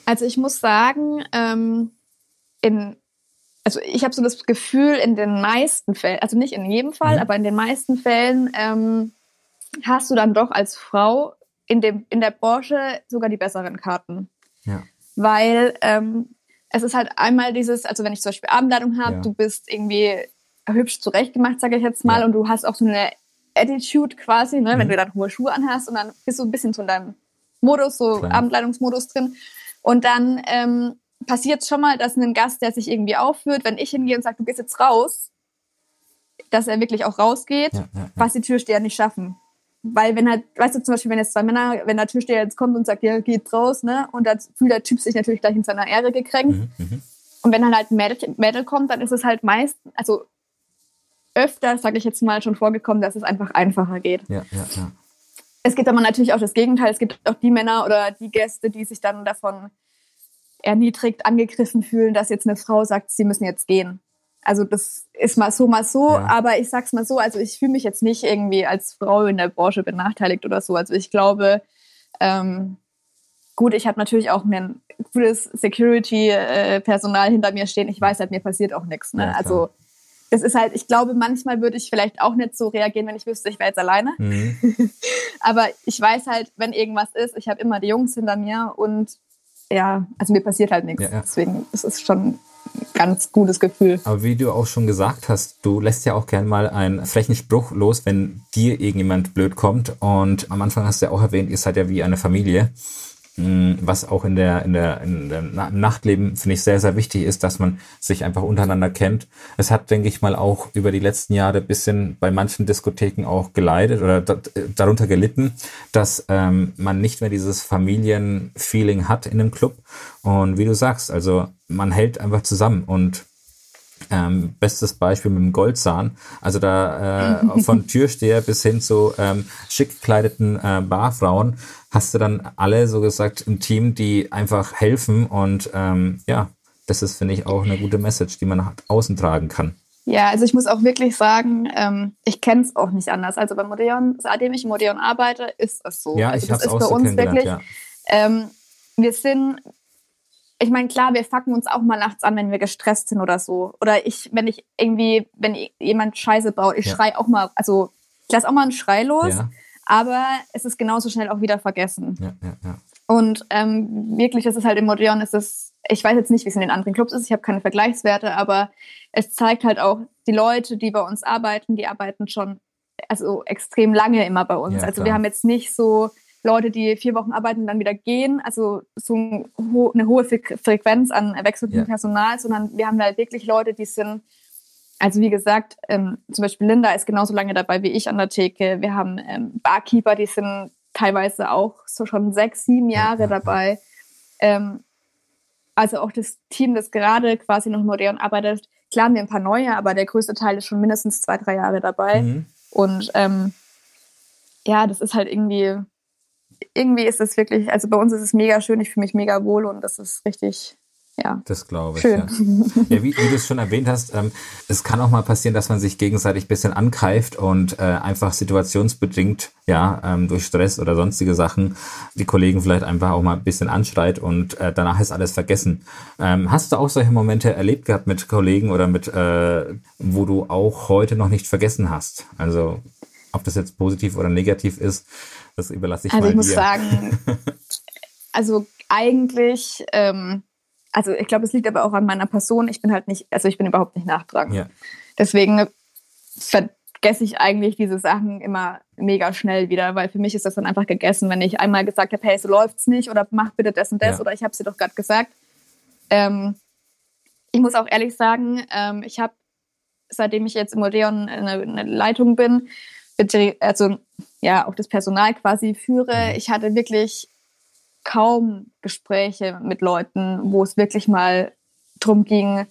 Also ich muss sagen, ähm, in, also ich habe so das Gefühl, in den meisten Fällen, also nicht in jedem Fall, Mhm. aber in den meisten Fällen ähm, hast du dann doch als Frau in, dem, in der Branche sogar die besseren Karten. Ja. Weil ähm, es ist halt einmal dieses, also wenn ich zum Beispiel Abendleitung habe, Ja. du bist irgendwie hübsch zurechtgemacht, sage ich jetzt mal, Ja. und du hast auch so eine Attitude quasi, ne, wenn Mhm. du dann hohe Schuhe anhast und dann bist du ein bisschen so in deinem Modus, so Klar. Abendleitungsmodus drin. Und dann ähm, passiert schon mal, dass ein Gast, der sich irgendwie aufführt, wenn ich hingehe und sage, du gehst jetzt raus, dass er wirklich auch rausgeht, ja. was die Türsteher nicht schaffen. Weil wenn halt, weißt du zum Beispiel, wenn jetzt zwei Männer, wenn der Türsteher jetzt kommt und sagt, ja, geht raus, ne, und dann fühlt der Typ sich natürlich gleich in seiner Ehre gekränkt. Mhm, mhm. Und wenn dann halt ein Mädel, Mädel kommt, dann ist es halt meist, also öfter, sage ich jetzt mal, schon vorgekommen, dass es einfach einfacher geht. Ja, ja, ja. Es gibt aber natürlich auch das Gegenteil. Es gibt auch die Männer oder die Gäste, die sich dann davon erniedrigt, angegriffen fühlen, dass jetzt eine Frau sagt, sie müssen jetzt gehen. Also das ist mal so, mal so, Ja. aber ich sag's mal so, also ich fühle mich jetzt nicht irgendwie als Frau in der Branche benachteiligt oder so. Also ich glaube, ähm, gut, ich habe natürlich auch ein gutes Security-Personal hinter mir stehen. Ich weiß halt, mir passiert auch nichts. Ne? Ja, also das ist halt, ich glaube, manchmal würde ich vielleicht auch nicht so reagieren, wenn ich wüsste, ich wäre jetzt alleine. Mhm. Aber ich weiß halt, wenn irgendwas ist, ich habe immer die Jungs hinter mir und ja, also mir passiert halt nichts. Ja, ja. Deswegen ist es schon ganz gutes Gefühl. Aber wie du auch schon gesagt hast, du lässt ja auch gern mal einen frechen Spruch los, wenn dir irgendjemand blöd kommt. Und am Anfang hast du ja auch erwähnt, ihr seid ja wie eine Familie. Mm, Was auch in der, in der, in der Nachtleben, finde ich, sehr, sehr wichtig ist, dass man sich einfach untereinander kennt. Es hat, denke ich mal, auch über die letzten Jahre bisschen bei manchen Diskotheken auch geleidet oder da, darunter gelitten, dass ähm, man nicht mehr dieses Familienfeeling hat in einem Club. Und wie du sagst, also man hält einfach zusammen und ähm, bestes Beispiel mit dem Goldzahn. Also da äh, von Türsteher bis hin zu ähm, schick gekleideten äh, Barfrauen hast du dann alle so gesagt im Team, die einfach helfen und ähm, ja, das ist finde ich auch eine gute Message, die man nach außen tragen kann. Ja, also ich muss auch wirklich sagen, ähm, ich kenne es auch nicht anders. Also beim Odeon, seitdem ich im Odeon arbeite, ist es so. Ja, also ich habe das es ist auch bei so uns kennengelernt. wirklich. Ja. Ähm, wir sind, ich meine, klar, wir fucken uns auch mal nachts an, wenn wir gestresst sind oder so. Oder ich, wenn ich irgendwie, wenn jemand Scheiße baut, ich Ja. schrei auch mal, also ich lasse auch mal einen Schrei los, Ja, aber es ist genauso schnell auch wieder vergessen. ja, ja, ja. Und ähm, wirklich, das ist halt im ist es, ich weiß jetzt nicht, wie es in den anderen Clubs ist, ich habe keine Vergleichswerte, aber es zeigt halt auch, die Leute, die bei uns arbeiten, die arbeiten schon also extrem lange immer bei uns. Ja, also wir haben jetzt nicht so Leute, die vier Wochen arbeiten und dann wieder gehen, also so eine hohe Fre Frequenz an wechselndem Ja. Personal, sondern wir haben halt wirklich Leute, die sind, also wie gesagt, ähm, zum Beispiel Linda ist genauso lange dabei wie ich an der Theke. Wir haben ähm, Barkeeper, die sind teilweise auch so schon sechs, sieben Ja, Jahre ja, ja. dabei. Ähm, also auch das Team, das gerade quasi noch modern arbeitet. Klar haben wir ein paar neue, aber der größte Teil ist schon mindestens zwei, drei Jahre dabei. Mhm. Und ähm, ja, das ist halt irgendwie, irgendwie ist es wirklich, also bei uns ist es mega schön, ich fühle mich mega wohl und das ist richtig, ja. Das glaube ich. Schön. Ja, ja wie, wie du es schon erwähnt hast, ähm, es kann auch mal passieren, dass man sich gegenseitig ein bisschen angreift und äh, einfach situationsbedingt, ja, ähm, durch Stress oder sonstige Sachen, die Kollegen vielleicht einfach auch mal ein bisschen anschreit und äh, danach ist alles vergessen. Ähm, hast du auch solche Momente erlebt gehabt mit Kollegen oder mit, äh, wo du auch heute noch nicht vergessen hast? Also ob das jetzt positiv oder negativ ist, das überlasse ich also mal ich muss dir. sagen, also eigentlich, ähm, also ich glaube, es liegt aber auch an meiner Person. Ich bin halt nicht, also ich bin überhaupt nicht nachtragend. Ja. Deswegen vergesse ich eigentlich diese Sachen immer mega schnell wieder, weil für mich ist das dann einfach gegessen, wenn ich einmal gesagt habe, hey, so läuft's nicht oder mach bitte das und das Ja. oder ich habe sie doch gerade gesagt. Ähm, ich muss auch ehrlich sagen, ähm, ich habe, seitdem ich jetzt im Odeon eine, eine Leitung bin, also ja, auch das Personal quasi führe, Mhm. ich hatte wirklich kaum Gespräche mit Leuten, wo es wirklich mal drum ging,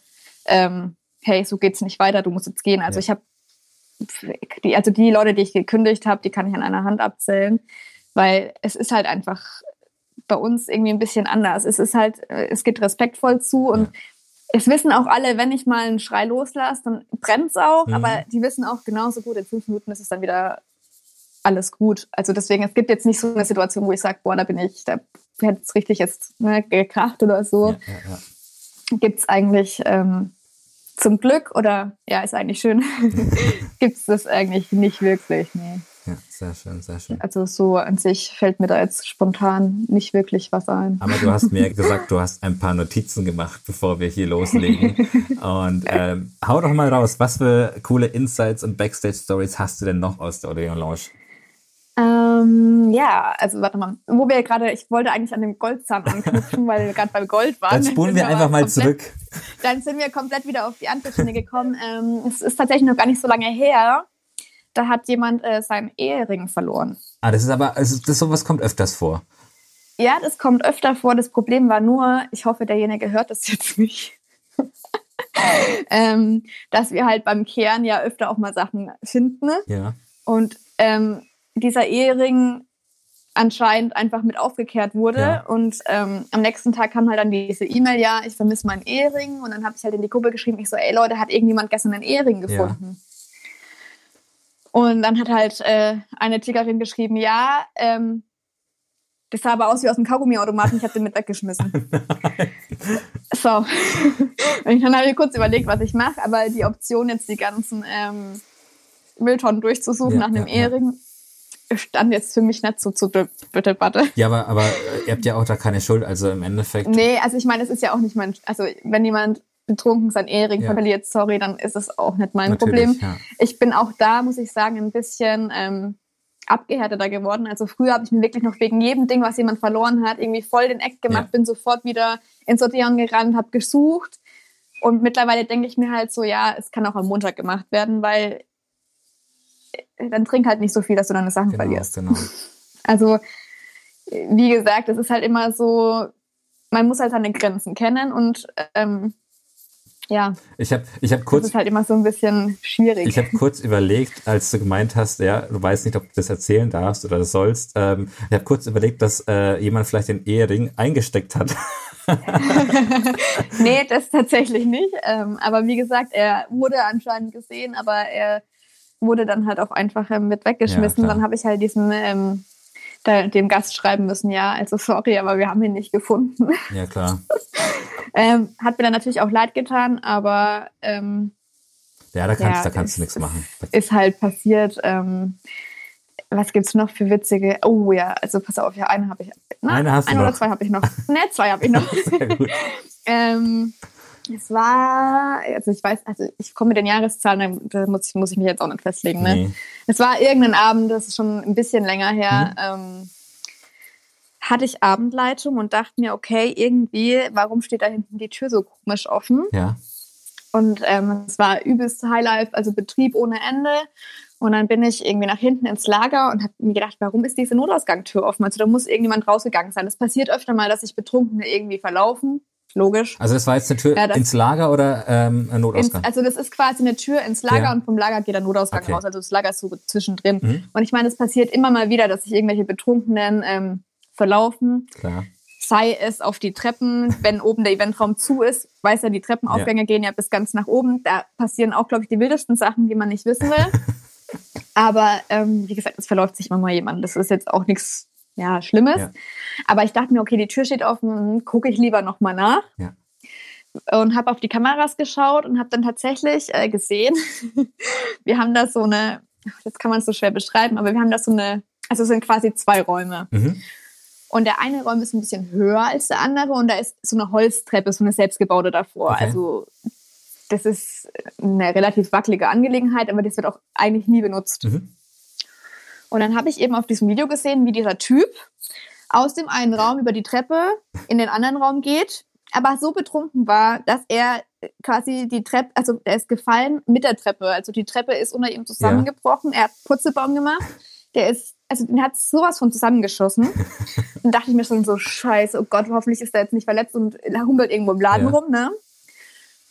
ähm, hey, so geht's nicht weiter, du musst jetzt gehen. Also Ja. ich habe die, also die Leute, die ich gekündigt habe, die kann ich an einer Hand abzählen, weil es ist halt einfach bei uns irgendwie ein bisschen anders. Es ist halt, äh, es geht respektvoll zu und es wissen auch alle, wenn ich mal einen Schrei loslasse, dann brennt's auch, Mhm. aber die wissen auch genauso gut, in fünf Minuten ist es dann wieder alles gut. Also deswegen, es gibt jetzt nicht so eine Situation, wo ich sage, boah, da bin ich, da hätte es richtig jetzt ne, gekracht oder so. Ja, ja, ja. Gibt es eigentlich ähm, zum Glück oder ja, ist eigentlich schön, gibt es das eigentlich nicht wirklich. Nee. ja, sehr schön, sehr schön. Also so an sich fällt mir da jetzt spontan nicht wirklich was ein. Aber du hast mir gesagt, du hast ein paar Notizen gemacht, bevor wir hier loslegen. Und ähm, hau doch mal raus, was für coole Insights und Backstage-Stories hast du denn noch aus der Odeon Lounge? Ähm, ja, also warte mal, wo wir gerade, ich wollte eigentlich an dem Goldzahn anknüpfen, weil wir gerade beim Gold waren. Dann spulen wir einfach mal komplett- zurück. Dann sind wir komplett wieder auf die andere Schiene gekommen. Ähm, es ist tatsächlich noch gar nicht so lange her. Da hat jemand äh, seinen Ehering verloren. Ah, das ist aber, also das sowas kommt öfters vor. Ja, das kommt öfter vor. Das Problem war nur, ich hoffe, derjenige hört das jetzt nicht. ähm, dass wir halt beim Kehren ja öfter auch mal Sachen finden. Ja. Und ähm, dieser Ehering anscheinend einfach mit aufgekehrt wurde. Ja. Und ähm, am nächsten Tag kam halt dann diese E-Mail, ja, ich vermisse meinen Ehering. Und dann habe ich halt in die Gruppe geschrieben, ich so, ey Leute, hat irgendjemand gestern einen Ehering gefunden? Und dann hat halt äh, eine Tickerin geschrieben, ja, ähm, das sah aber aus wie aus dem Kaugummiautomaten, ich habe den mit weggeschmissen. so. Und dann habe ich kurz überlegt, was ich mache, aber die Option, jetzt die ganzen ähm, Mülltonnen durchzusuchen Ja, nach einem ja, ja. Ehering, stand jetzt für mich nicht so zur De Debatte. Ja, aber, aber ihr habt ja auch da keine Schuld, also im Endeffekt. Nee, also ich meine, es ist ja auch nicht mein, also wenn jemand betrunken sein Ehering Ja. verliert, sorry, dann ist es auch nicht mein Natürlich, Problem. ja. Ich bin auch da, muss ich sagen, ein bisschen ähm, abgehärteter geworden. Also früher habe ich mir wirklich noch wegen jedem Ding, was jemand verloren hat, irgendwie voll den Act gemacht, Ja. bin sofort wieder ins Odeon gerannt, habe gesucht. Und mittlerweile denke ich mir halt so, ja, es kann auch am Montag gemacht werden, weil dann trink halt nicht so viel, dass du deine Sachen Genau, verlierst. genau. Also, wie gesagt, es ist halt immer so, man muss halt seine Grenzen kennen und ähm, ja, Ich habe ich hab das kurz ist halt immer so ein bisschen schwierig. Ich habe kurz überlegt, als du gemeint hast, ja, du weißt nicht, ob du das erzählen darfst oder sollst. Ähm, ich habe kurz überlegt, dass äh, jemand vielleicht den Ehering eingesteckt hat. nee, das tatsächlich nicht. Ähm, aber wie gesagt, er wurde anscheinend gesehen, aber er wurde dann halt auch einfach ähm, mit weggeschmissen. Ja, dann habe ich halt diesen ähm, da, dem Gast schreiben müssen, ja, also sorry, aber wir haben ihn nicht gefunden. ja, klar. ähm, hat mir dann natürlich auch leid getan, aber ähm, Ja, da kannst, Ja, da kannst du es- nichts machen. ist halt passiert. Ähm, was gibt's noch für witzige? Oh ja, also pass auf, ja, eine habe ich. Na, Eine hast du eine oder noch. zwei habe ich noch. ne, zwei habe ich noch. Sehr gut. ähm, es war, also ich weiß, also ich komme mit den Jahreszahlen, da muss ich, muss ich mich jetzt auch nicht festlegen. Ne? Nee. Es war irgendein Abend, das ist schon ein bisschen länger her. Ähm, hatte ich Abendleitung und dachte mir, okay, irgendwie, warum steht da hinten die Tür so komisch offen? Ja. Und ähm, es war übelst Highlife, also Betrieb ohne Ende. Und dann bin ich irgendwie nach hinten ins Lager und habe mir gedacht, warum ist diese Notausgangstür offen? Also da muss irgendjemand rausgegangen sein. Das passiert öfter mal, dass sich Betrunkene irgendwie verlaufen. Logisch. Also das war jetzt eine Tür Ja, ins Lager oder ähm, ein Ins, Notausgang? also das ist quasi eine Tür ins Lager Ja. und vom Lager geht der Notausgang Okay. raus. Also das Lager ist so zwischendrin. Mhm. Und ich meine, es passiert immer mal wieder, dass sich irgendwelche Betrunkenen ähm, verlaufen. Klar. sei es auf die Treppen, wenn oben der Eventraum zu ist, weiß ja, die Treppenaufgänge ja. gehen ja bis ganz nach oben. Da passieren auch, glaube ich, die wildesten Sachen, die man nicht wissen will. Aber ähm, wie gesagt, es verläuft sich immer mal jemand. Das ist jetzt auch nichts ja, Schlimmes. Ja. Aber ich dachte mir, okay, die Tür steht offen, gucke ich lieber nochmal nach. Ja. Und habe auf die Kameras geschaut und habe dann tatsächlich äh, gesehen, wir haben da so eine, jetzt kann man es so schwer beschreiben, aber wir haben da so eine, also es sind quasi zwei Räume. Mhm. Und der eine Raum ist ein bisschen höher als der andere und da ist so eine Holztreppe, so eine selbstgebaute davor. Okay. Also das ist eine relativ wackelige Angelegenheit, aber das wird auch eigentlich nie benutzt. Mhm. Und dann habe ich eben auf diesem Video gesehen, wie dieser Typ aus dem einen Raum über die Treppe in den anderen Raum geht, aber so betrunken war, dass er quasi die Treppe, also er ist gefallen mit der Treppe. Also die Treppe ist unter ihm zusammengebrochen. Ja. Er hat Putzebaum gemacht. Der ist, also den hat sowas von zusammengeschossen. Dann dachte ich mir schon so, scheiße, oh Gott, hoffentlich ist er jetzt nicht verletzt und humpelt irgendwo im Laden ja. rum, ne?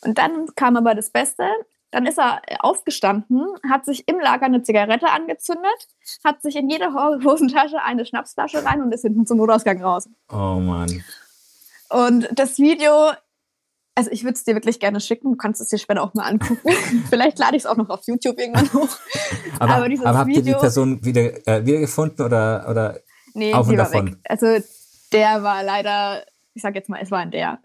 Und dann kam aber das Beste. Dann ist er aufgestanden, hat sich im Lager eine Zigarette angezündet, hat sich in jede Hosentasche eine Schnapsflasche rein und ist hinten zum Notausgang raus. Oh Mann. Und das Video, also ich würde es dir wirklich gerne schicken. Du kannst es dir später auch mal angucken. Vielleicht lade ich es auch noch auf YouTube irgendwann hoch. aber, aber, dieses aber habt Video, ihr die Person wieder, äh, wiedergefunden oder, oder nee, auf und davon? Weg. Also der war leider, ich sag jetzt mal, es war ein der.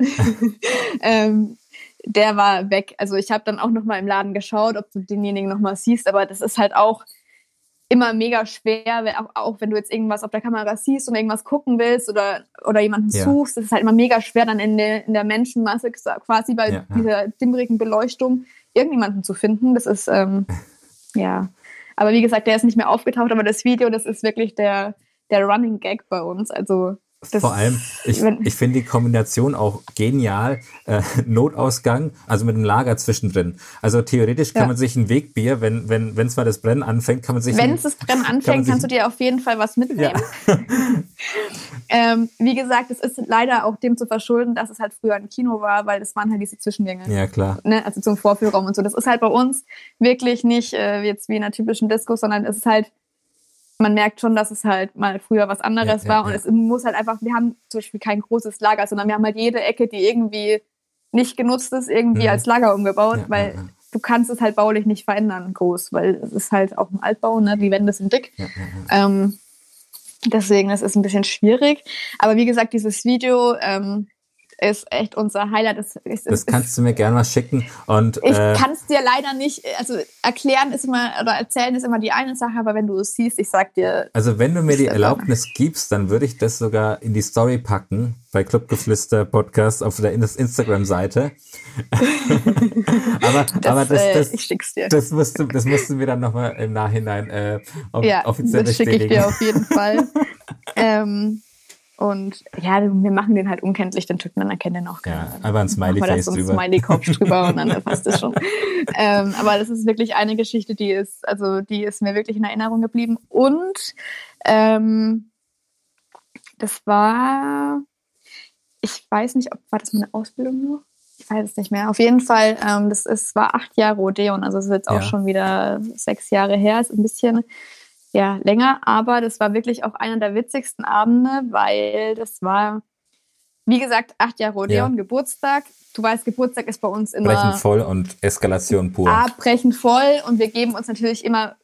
ähm, der war weg. Also ich habe dann auch noch mal im Laden geschaut, ob du denjenigen noch mal siehst, aber das ist halt auch immer mega schwer, auch, auch, wenn du jetzt irgendwas auf der Kamera siehst und irgendwas gucken willst oder, oder jemanden ja. suchst, das ist halt immer mega schwer, dann in der, in der Menschenmasse quasi bei ja, dieser dimmerigen Beleuchtung irgendjemanden zu finden. Das ist, ähm, ja. Aber wie gesagt, der ist nicht mehr aufgetaucht, aber das Video, das ist wirklich der, der Running Gag bei uns. Also das Vor allem, ich, ich finde die Kombination auch genial. Äh, Notausgang, also mit einem Lager zwischendrin. Also theoretisch kann ja. man sich ein Wegbier, wenn wenn wenn zwar das Brennen anfängt, kann man sich. Wenn es das Brennen anfängt, kann kannst du dir auf jeden Fall was mitnehmen. Ja. ähm, wie gesagt, es ist leider auch dem zu verschulden, dass es halt früher ein Kino war, weil das waren halt diese Zwischengänge. Ja klar. Ne? Also zum Vorführraum und so. Das ist halt bei uns wirklich nicht äh, jetzt wie in einer typischen Disco, sondern es ist halt man merkt schon, dass es halt mal früher was anderes ja, war. Ja, und es muss halt einfach, wir haben zum Beispiel kein großes Lager, sondern wir haben halt jede Ecke, die irgendwie nicht genutzt ist, irgendwie mhm. als Lager umgebaut, weil du kannst es halt baulich nicht verändern, groß, weil es ist halt auch ein Altbau, ne? die Wände sind dick. Ähm, deswegen, das ist ein bisschen schwierig. Aber wie gesagt, dieses Video, ähm, ist echt unser Highlight. Das, ist, das kannst du mir gerne mal schicken. Und, ich äh, kann es dir leider nicht, also erklären ist immer, oder erzählen ist immer die eine Sache, aber wenn du es siehst, ich sag dir. Also wenn du mir die Erlaubnis gibst, dann würde ich das sogar in die Story packen, bei Clubgeflüster Podcast auf der Instagram-Seite. aber das, aber das, äh, das, ich schick's dir. das musst du, das musst du mir dann nochmal im Nachhinein äh, ja, offiziell das schicke ich dir auf jeden Fall. ähm, und ja, wir machen den halt unkenntlich, den Typen, dann erkennt er noch keiner. Ja, aber ein Smiley-Face drüber. ein Smiley-Kopf drüber und dann passt es schon. ähm, aber das ist wirklich eine Geschichte, die ist, also die ist mir wirklich in Erinnerung geblieben. Und ähm, das war, ich weiß nicht, ob war das meine Ausbildung nur? Ich weiß es nicht mehr. Auf jeden Fall, ähm, das ist, war acht Jahre Odeon, also es ist jetzt auch ja. schon wieder sechs Jahre her. Ist ein bisschen ja, länger, aber das war wirklich auch einer der witzigsten Abende, weil das war, wie gesagt, acht Jahre Odeon, ja. Geburtstag. Du weißt, Geburtstag ist bei uns immer. Brechen voll und Eskalation pur. Ah, brechen voll und wir geben uns natürlich immer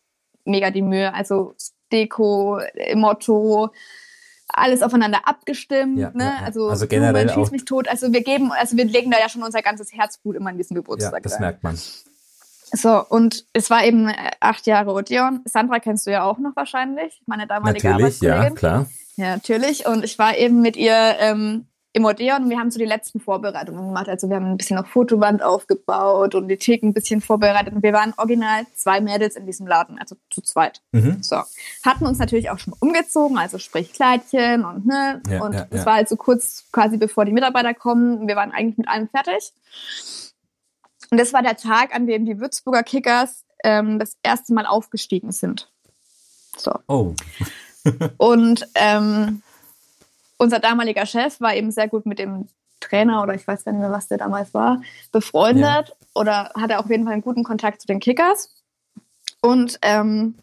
mega die Mühe. Also Deko, Motto, alles aufeinander abgestimmt, ja, ne? Ja, also, also generell schieß mich tot. Also wir geben, also wir legen da ja schon unser ganzes Herzblut immer in diesen Geburtstag. Ja, das rein. merkt man. So, und es war eben äh, acht Jahre Odeon. Sandra kennst du ja auch noch wahrscheinlich, meine damalige Natürlich, ja, klar. Ja, natürlich. Und ich war eben mit ihr ähm, im Odeon und wir haben so die letzten Vorbereitungen gemacht. Also wir haben ein bisschen noch Fotowand aufgebaut und die Theken ein bisschen vorbereitet. Und wir waren original zwei Mädels in diesem Laden, also zu zweit. Mhm. So. Hatten uns natürlich auch schon umgezogen, also sprich Kleidchen und ne. Ja, und es ja, ja. war halt so kurz quasi bevor die Mitarbeiter kommen. Wir waren eigentlich mit allem fertig. Und das war der Tag, an dem die Würzburger Kickers ähm, das erste Mal aufgestiegen sind. So. Oh. und ähm, unser damaliger Chef war eben sehr gut mit dem Trainer oder ich weiß gar nicht mehr, was der damals war, befreundet ja. oder hatte auf jeden Fall einen guten Kontakt zu den Kickers. Und ähm,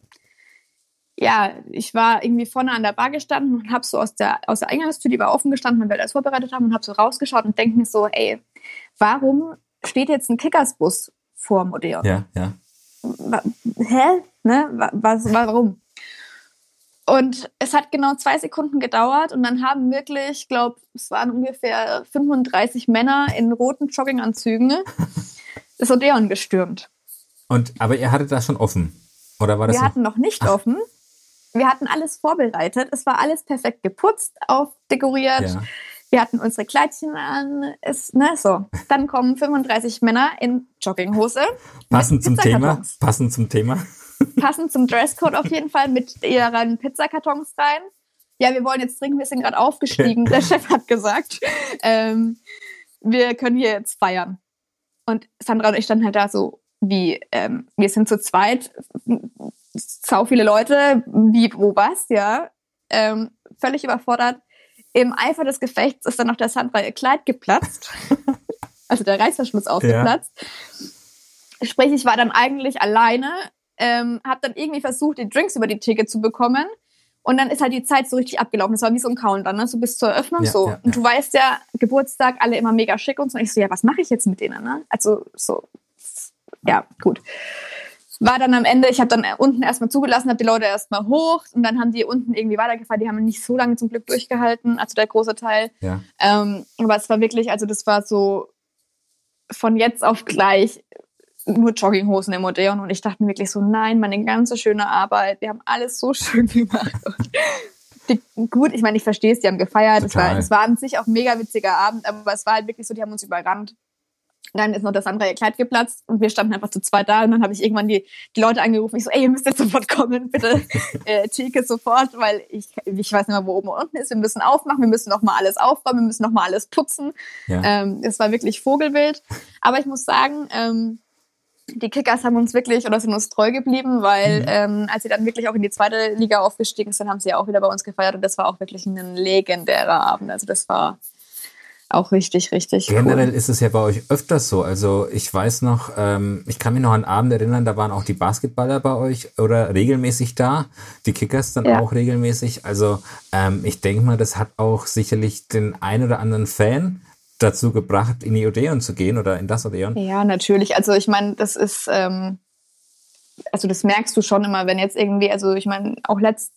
ja, ich war irgendwie vorne an der Bar gestanden und habe so aus der, aus der Eingangstür, die war offen gestanden, weil wir alles vorbereitet haben und habe so rausgeschaut und denke mir so, ey, warum steht jetzt ein Kickersbus vor dem Odeon? Ja, ja. Hä? Ne? Was, warum? Und es hat genau zwei Sekunden gedauert und dann haben wirklich, ich glaube, es waren ungefähr 35 Männer in roten Jogginganzügen das Odeon gestürmt. Und, aber ihr hattet das schon offen? Oder war das Wir hatten noch nicht Ach. offen. Wir hatten alles vorbereitet. Es war alles perfekt geputzt, aufdekoriert. Ja. Wir hatten unsere Kleidchen an. Es, ne, so. Dann kommen 35 Männer in Jogginghose. Passend zum Thema. Passend zum Thema. Passend zum Dresscode auf jeden Fall mit ihren Pizzakartons rein. Ja, wir wollen jetzt trinken, wir sind gerade aufgestiegen. Der Chef hat gesagt, ähm, wir können hier jetzt feiern. Und Sandra und ich standen halt da so, wie, ähm, wir sind zu zweit, sau viele Leute, wie, wo, was, ja. Ähm, völlig überfordert. Im Eifer des Gefechts ist dann noch der Sandra ihr Kleid geplatzt. also der Reißverschluss ausgeplatzt. Ja. Sprich, ich war dann eigentlich alleine, ähm, habe dann irgendwie versucht, die Drinks über die Theke zu bekommen. Und dann ist halt die Zeit so richtig abgelaufen. Das war wie so ein Countdown, ne? so bis zur Eröffnung ja, so. Ja, und du weißt ja, Geburtstag, alle immer mega schick und so. Und ich so, ja, was mache ich jetzt mit denen? Ne? Also so, ja, gut. War dann am Ende, ich habe dann unten erstmal zugelassen, habe die Leute erstmal hoch und dann haben die unten irgendwie weitergefahren. Die haben nicht so lange zum Glück durchgehalten, also der große Teil. Ja. Ähm, aber es war wirklich, also das war so von jetzt auf gleich nur Jogginghosen im Odeon und ich dachte mir wirklich so, nein, meine ganze schöne Arbeit, wir haben alles so schön gemacht. Die, gut, ich meine, ich verstehe es, die haben gefeiert, es war, es war an sich auch ein mega witziger Abend, aber es war halt wirklich so, die haben uns überrannt dann ist noch das andere Kleid geplatzt und wir standen einfach zu zweit da und dann habe ich irgendwann die, die Leute angerufen. Ich so, ey, ihr müsst jetzt sofort kommen, bitte äh, Theke sofort, weil ich, ich weiß nicht mehr, wo oben und unten ist. Wir müssen aufmachen, wir müssen noch mal alles aufräumen, wir müssen noch mal alles putzen. Ja. Ähm, es war wirklich Vogelwild. Aber ich muss sagen, ähm, die Kickers haben uns wirklich oder sind uns treu geblieben, weil mhm. ähm, als sie dann wirklich auch in die zweite Liga aufgestiegen sind, haben sie ja auch wieder bei uns gefeiert und das war auch wirklich ein legendärer Abend. Also das war auch richtig, richtig Generell cool. ist es ja bei euch öfters so. Also ich weiß noch, ähm, ich kann mich noch an einen Abend erinnern, da waren auch die Basketballer bei euch oder regelmäßig da, die Kickers dann ja. auch regelmäßig. Also ähm, ich denke mal, das hat auch sicherlich den ein oder anderen Fan dazu gebracht, in die Odeon zu gehen oder in das Odeon. Ja, natürlich. Also ich meine, das ist, ähm, also das merkst du schon immer, wenn jetzt irgendwie, also ich meine, auch letzt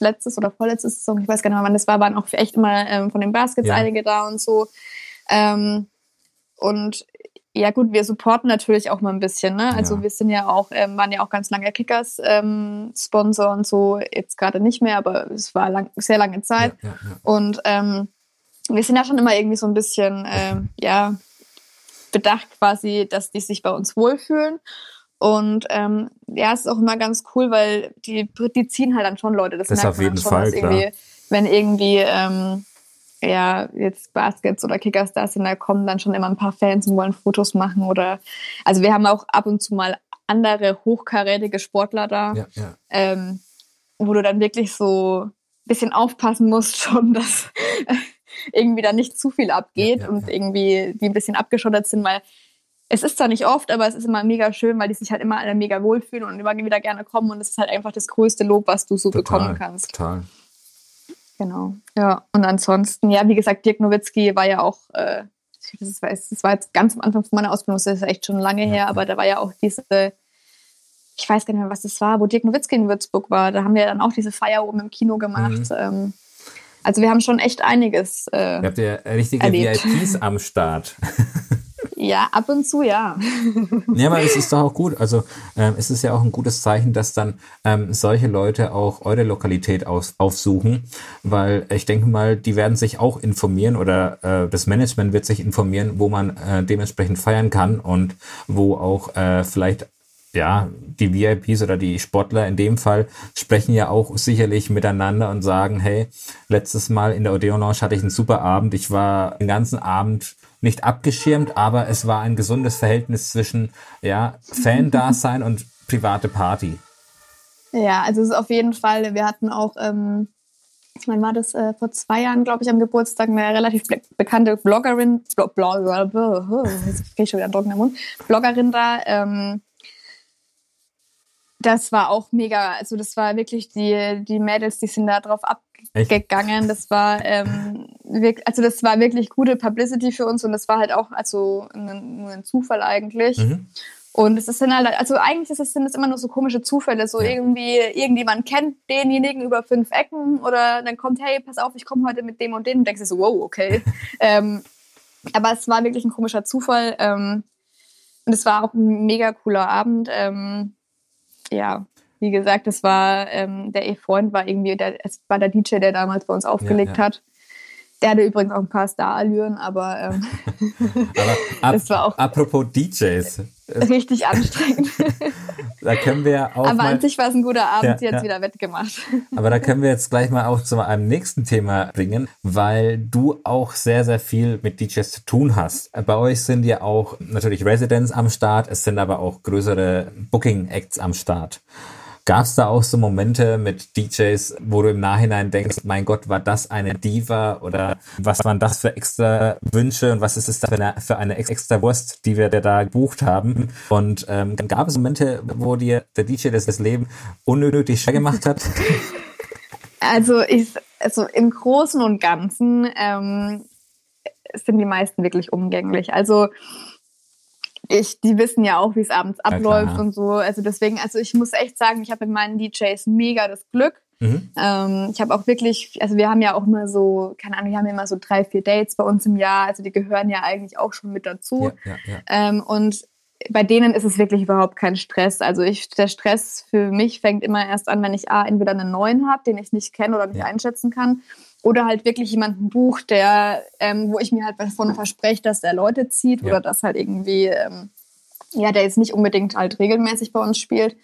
letztes oder vorletztes Saison, ich weiß gar nicht mehr, wann das war, waren auch echt immer ähm, von den Baskets ja. einige da und so. Ähm, und ja gut, wir supporten natürlich auch mal ein bisschen. Ne? Also ja. wir sind ja auch, ähm, waren ja auch ganz lange Kickers ähm, Sponsor und so, jetzt gerade nicht mehr, aber es war lang, sehr lange Zeit. Ja, ja, und ähm, wir sind ja schon immer irgendwie so ein bisschen, ähm, ja, bedacht quasi, dass die sich bei uns wohlfühlen. Und ähm, ja, es ist auch immer ganz cool, weil die, die ziehen halt dann schon Leute. Das, das auf jeden schon, Fall, irgendwie, wenn irgendwie ähm, ja jetzt Baskets oder Kickers da sind, da kommen dann schon immer ein paar Fans und wollen Fotos machen oder also wir haben auch ab und zu mal andere hochkarätige Sportler da, ja, ja. Ähm, wo du dann wirklich so ein bisschen aufpassen musst schon, dass irgendwie da nicht zu viel abgeht ja, und irgendwie die ein bisschen abgeschottet sind, weil es ist zwar nicht oft, aber es ist immer mega schön, weil die sich halt immer alle mega wohlfühlen und immer wieder gerne kommen und es ist halt einfach das größte Lob, was du so total, bekommen kannst. Total. Genau. Ja, und ansonsten, ja, wie gesagt, Dirk Nowitzki war ja auch, äh, das, war, das war jetzt ganz am Anfang von meiner Ausbildung, das ist echt schon lange her, aber da war ja auch diese, ich weiß gar nicht mehr, was das war, wo Dirk Nowitzki in Würzburg war, da haben wir dann auch diese Feier oben im Kino gemacht. Mhm. Ähm, also wir haben schon echt einiges. Äh, Ihr habt ja richtige erlebt. VIPs am Start. Ja, ab und zu ja. ja, aber es ist doch auch gut. Also ähm, es ist ja auch ein gutes Zeichen, dass dann ähm, solche Leute auch eure Lokalität aus, aufsuchen, weil ich denke mal, die werden sich auch informieren oder äh, das Management wird sich informieren, wo man äh, dementsprechend feiern kann und wo auch äh, vielleicht ja, die VIPs oder die Sportler in dem Fall sprechen ja auch sicherlich miteinander und sagen, hey, letztes Mal in der Odeon Lounge hatte ich einen super Abend. Ich war den ganzen Abend nicht abgeschirmt, aber es war ein gesundes Verhältnis zwischen ja, Fan-Dasein und private Party. Ja, also es ist auf jeden Fall, wir hatten auch, ähm, ich meine, war das äh, vor zwei Jahren, glaube ich, am Geburtstag eine relativ bekannte Bloggerin, Blog, Blog, jetzt kriege ich schon wieder einen Mund, Bloggerin da, ähm, Das war auch mega. Also das war wirklich die, die Mädels, die sind da drauf abgegangen. Das war ähm, also das war wirklich gute Publicity für uns und das war halt auch also ein, nur ein Zufall eigentlich. Mhm. Und es ist dann halt, also eigentlich ist es, sind es immer nur so komische Zufälle, so ja. irgendwie, irgendjemand kennt denjenigen über fünf Ecken oder dann kommt, hey, pass auf, ich komme heute mit dem und dem und denkst du so, wow, okay. ähm, aber es war wirklich ein komischer Zufall ähm, und es war auch ein mega cooler Abend. Ähm, ja, wie gesagt, es war, ähm, der E-Freund war irgendwie, der, es war der DJ, der damals bei uns aufgelegt ja, ja. hat. Der hatte übrigens auch ein paar Star-Allüren, aber, ähm, aber ab, das war auch. Apropos DJs. Richtig anstrengend. da können wir auch. Aber mal, an sich war es ein guter Abend, ja, hat ja. wieder wettgemacht. Aber da können wir jetzt gleich mal auch zu einem nächsten Thema bringen, weil du auch sehr, sehr viel mit DJs zu tun hast. Bei euch sind ja auch natürlich Residents am Start, es sind aber auch größere Booking-Acts am Start. Gab es da auch so Momente mit DJs, wo du im Nachhinein denkst, mein Gott, war das eine Diva oder was waren das für extra Wünsche und was ist es da für eine, für eine extra Wurst, die wir da gebucht haben? Und ähm, gab es Momente, wo dir der DJ das Leben unnötig schwer gemacht hat? Also ich, also im Großen und Ganzen ähm, sind die meisten wirklich umgänglich. Also ich, die wissen ja auch, wie es abends abläuft ja, und so. Also deswegen, also ich muss echt sagen, ich habe mit meinen DJs mega das Glück. Mhm. Ähm, ich habe auch wirklich, also wir haben ja auch immer so, keine Ahnung, wir haben ja immer so drei, vier Dates bei uns im Jahr. Also die gehören ja eigentlich auch schon mit dazu. Ja, ja, ähm, und bei denen ist es wirklich überhaupt kein Stress. Also ich, der Stress für mich fängt immer erst an, wenn ich A, entweder einen neuen habe, den ich nicht kenne oder nicht einschätzen kann oder halt wirklich jemanden bucht, der, ähm, wo ich mir halt davon verspreche, dass der Leute zieht ja. oder dass halt irgendwie, ähm, ja, der jetzt nicht unbedingt halt regelmäßig bei uns spielt.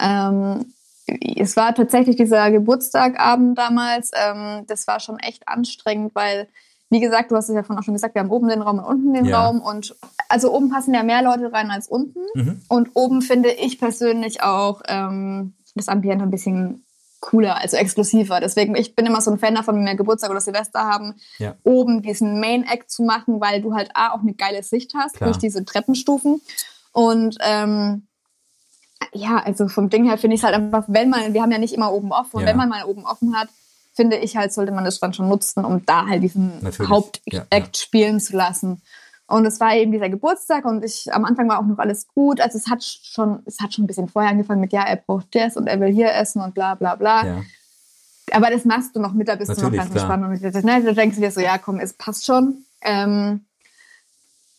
Ähm, es war tatsächlich dieser Geburtstagabend damals, ähm, das war schon echt anstrengend, weil, wie gesagt, du hast es ja vorhin auch schon gesagt, wir haben oben den Raum und unten den ja. Raum und also oben passen ja mehr Leute rein als unten mhm. und oben finde ich persönlich auch ähm, das Ambiente ein bisschen cooler, also exklusiver. Deswegen, ich bin immer so ein Fan davon, wenn wir Geburtstag oder Silvester haben, ja. oben diesen Main Act zu machen, weil du halt A, auch eine geile Sicht hast Klar. durch diese Treppenstufen. Und ähm, ja, also vom Ding her finde ich es halt einfach, wenn man, wir haben ja nicht immer oben offen, und ja. wenn man mal oben offen hat, finde ich halt, sollte man das dann schon nutzen, um da halt diesen Hauptakt ja, ja. spielen zu lassen. Und es war eben dieser Geburtstag und ich, am Anfang war auch noch alles gut. Also es hat schon, es hat schon ein bisschen vorher angefangen mit, ja, er braucht das und er will hier essen und bla, bla, bla. Ja. Aber das machst du noch mit, da bist Natürlich, du noch ganz entspannt. Und ne, da denkst du dir so, ja, komm, es passt schon. Ähm,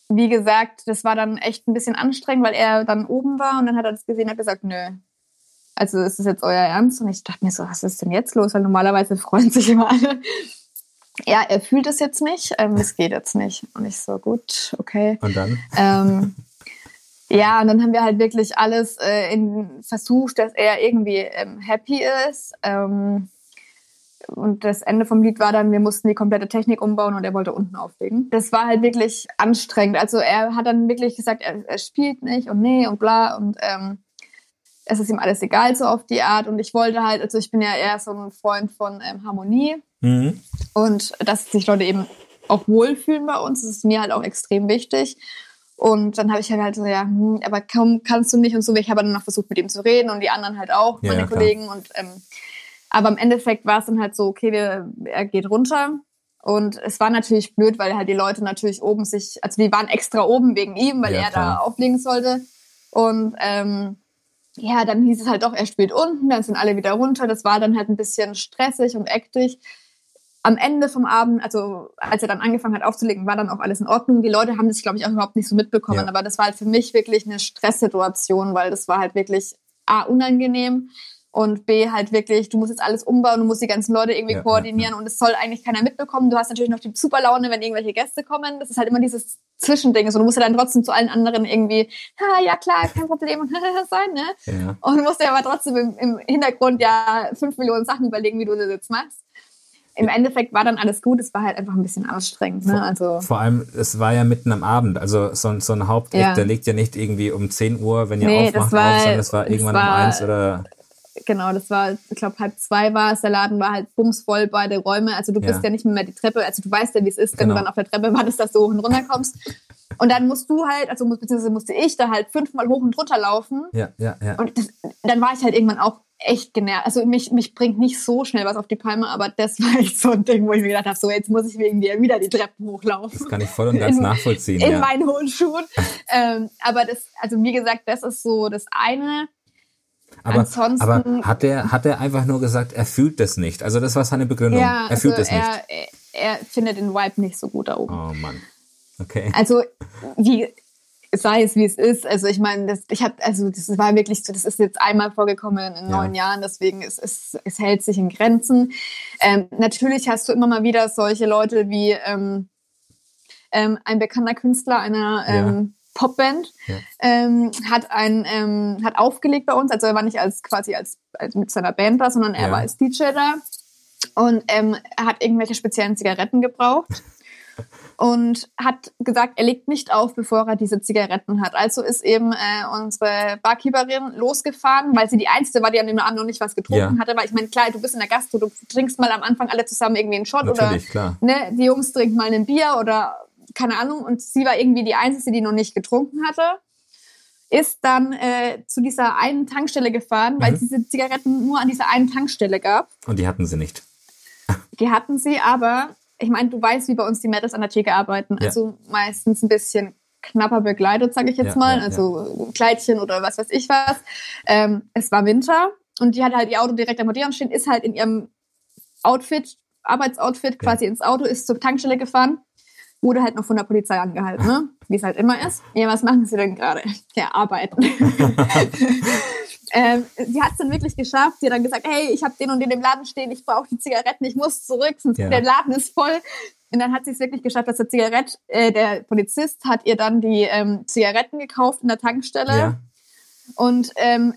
wie gesagt, das war dann echt ein bisschen anstrengend, weil er dann oben war und dann hat er das gesehen und hat gesagt, nö. Also ist das jetzt euer Ernst? Und ich dachte mir so, was ist denn jetzt los? Weil normalerweise freuen sich immer alle ja, er fühlt es jetzt nicht, ähm, es geht jetzt nicht. Und ich so, gut, okay. Und dann? Ähm, ja, und dann haben wir halt wirklich alles äh, in, versucht, dass er irgendwie ähm, happy ist. Ähm, und das Ende vom Lied war dann, wir mussten die komplette Technik umbauen und er wollte unten auflegen. Das war halt wirklich anstrengend. Also er hat dann wirklich gesagt, er, er spielt nicht und nee und bla und ähm, es ist ihm alles egal so auf die Art. Und ich wollte halt, also ich bin ja eher so ein Freund von ähm, Harmonie mhm. und dass sich Leute eben auch wohlfühlen bei uns. Das ist mir halt auch extrem wichtig. Und dann habe ich halt so, ja, hm, aber kaum kannst du nicht und so. Ich habe dann noch versucht, mit ihm zu reden und die anderen halt auch, meine ja, Kollegen. Und ähm, aber im Endeffekt war es dann halt so, okay, wir, er geht runter. Und es war natürlich blöd, weil halt die Leute natürlich oben sich, also die waren extra oben wegen ihm, weil ja, er klar. da auflegen sollte. Und ähm, ja, dann hieß es halt doch, er spielt unten, dann sind alle wieder runter. Das war dann halt ein bisschen stressig und ektig. Am Ende vom Abend, also als er dann angefangen hat aufzulegen, war dann auch alles in Ordnung. Die Leute haben das, glaube ich, auch überhaupt nicht so mitbekommen. Ja. Aber das war halt für mich wirklich eine Stresssituation, weil das war halt wirklich A, unangenehm und B halt wirklich, du musst jetzt alles umbauen, du musst die ganzen Leute irgendwie ja, koordinieren ja, ja. und es soll eigentlich keiner mitbekommen. Du hast natürlich noch die Superlaune, wenn irgendwelche Gäste kommen. Das ist halt immer dieses Zwischending. So, du musst ja dann trotzdem zu allen anderen irgendwie, ha, ja klar, kein Problem und sein, ne? Und du musst ja aber trotzdem im, im Hintergrund ja fünf Millionen Sachen überlegen, wie du das jetzt machst im Endeffekt war dann alles gut, es war halt einfach ein bisschen anstrengend. Ne? Vor, also, vor allem, es war ja mitten am Abend, also so, so ein Haupteck, der legt ja nicht irgendwie um 10 Uhr, wenn ihr nee, aufmacht, war, auf, sondern es war irgendwann war, um eins oder genau, das war, ich glaube, halb zwei war es. Der Laden war halt bumsvoll, beide Räume. Also du bist ja, ja nicht mehr die Treppe, also du weißt ja, wie es ist, wenn genau. du dann auf der Treppe wartest, dass du hoch und runter kommst. Und dann musst du halt, also beziehungsweise musste ich da halt fünfmal hoch und runter laufen. Ja, ja, ja. Und das, dann war ich halt irgendwann auch echt genervt. Also mich, mich bringt nicht so schnell was auf die Palme, aber das war echt so ein Ding, wo ich mir gedacht habe, so jetzt muss ich wegen dir wieder die Treppen hochlaufen. Das kann ich voll und ganz in, nachvollziehen. In ja. meinen hohen Schuhen. ähm, aber das, also wie gesagt, das ist so das eine. Aber, Ansonsten, aber hat er hat er einfach nur gesagt, er fühlt das nicht? Also das war seine Begründung. Ja, er fühlt also das nicht. Er, er findet den Vibe nicht so gut da oben. Oh Mann. Okay. Also wie sei es wie es ist. Also ich meine, das, ich habe, also das war wirklich so, das ist jetzt einmal vorgekommen in neun ja. Jahren, deswegen ist es, es hält sich in Grenzen. Ähm, natürlich hast du immer mal wieder solche Leute wie ähm, ähm, ein bekannter Künstler einer ähm, ja. Popband ja. ähm, hat ein ähm, hat aufgelegt bei uns, also er war nicht als quasi als, als mit seiner Band da, sondern er war als DJ da und ähm, er hat irgendwelche speziellen Zigaretten gebraucht und hat gesagt, er legt nicht auf, bevor er diese Zigaretten hat. Also ist eben äh, unsere Barkeeperin losgefahren, weil sie die Einzige war, die an dem Abend noch nicht was getrunken ja. hatte. Weil ich meine, klar, du bist in der Gastro, du trinkst mal am Anfang alle zusammen irgendwie einen Shot Natürlich, oder Ne, die Jungs trinken mal ein Bier oder keine Ahnung. Und sie war irgendwie die Einzige, die noch nicht getrunken hatte ist dann äh, zu dieser einen Tankstelle gefahren, weil es mhm. diese Zigaretten nur an dieser einen Tankstelle gab. Und die hatten sie nicht. Die hatten sie, aber ich meine, du weißt, wie bei uns die Mädels an der Theke arbeiten. Ja. Also meistens ein bisschen knapper begleitet, sage ich jetzt ja, mal. Ja, also Kleidchen oder was weiß ich was. Ähm, es war Winter und die hat halt ihr Auto direkt am Modern stehen, ist halt in ihrem Outfit, Arbeitsoutfit quasi ins Auto, ist zur Tankstelle gefahren, wurde halt noch von der Polizei angehalten, ne? Wie es halt immer ist. Ja, was machen sie denn gerade? Ja, arbeiten. Ähm, sie hat es dann wirklich geschafft. Sie hat dann gesagt, hey, ich habe den und den im Laden stehen, ich brauche die Zigaretten, ich muss zurück, sonst ja. der Laden ist voll. Und dann hat sie es wirklich geschafft, dass der Zigarett, äh, der Polizist hat ihr dann die ähm, Zigaretten gekauft in der Tankstelle. Ja. Und ähm,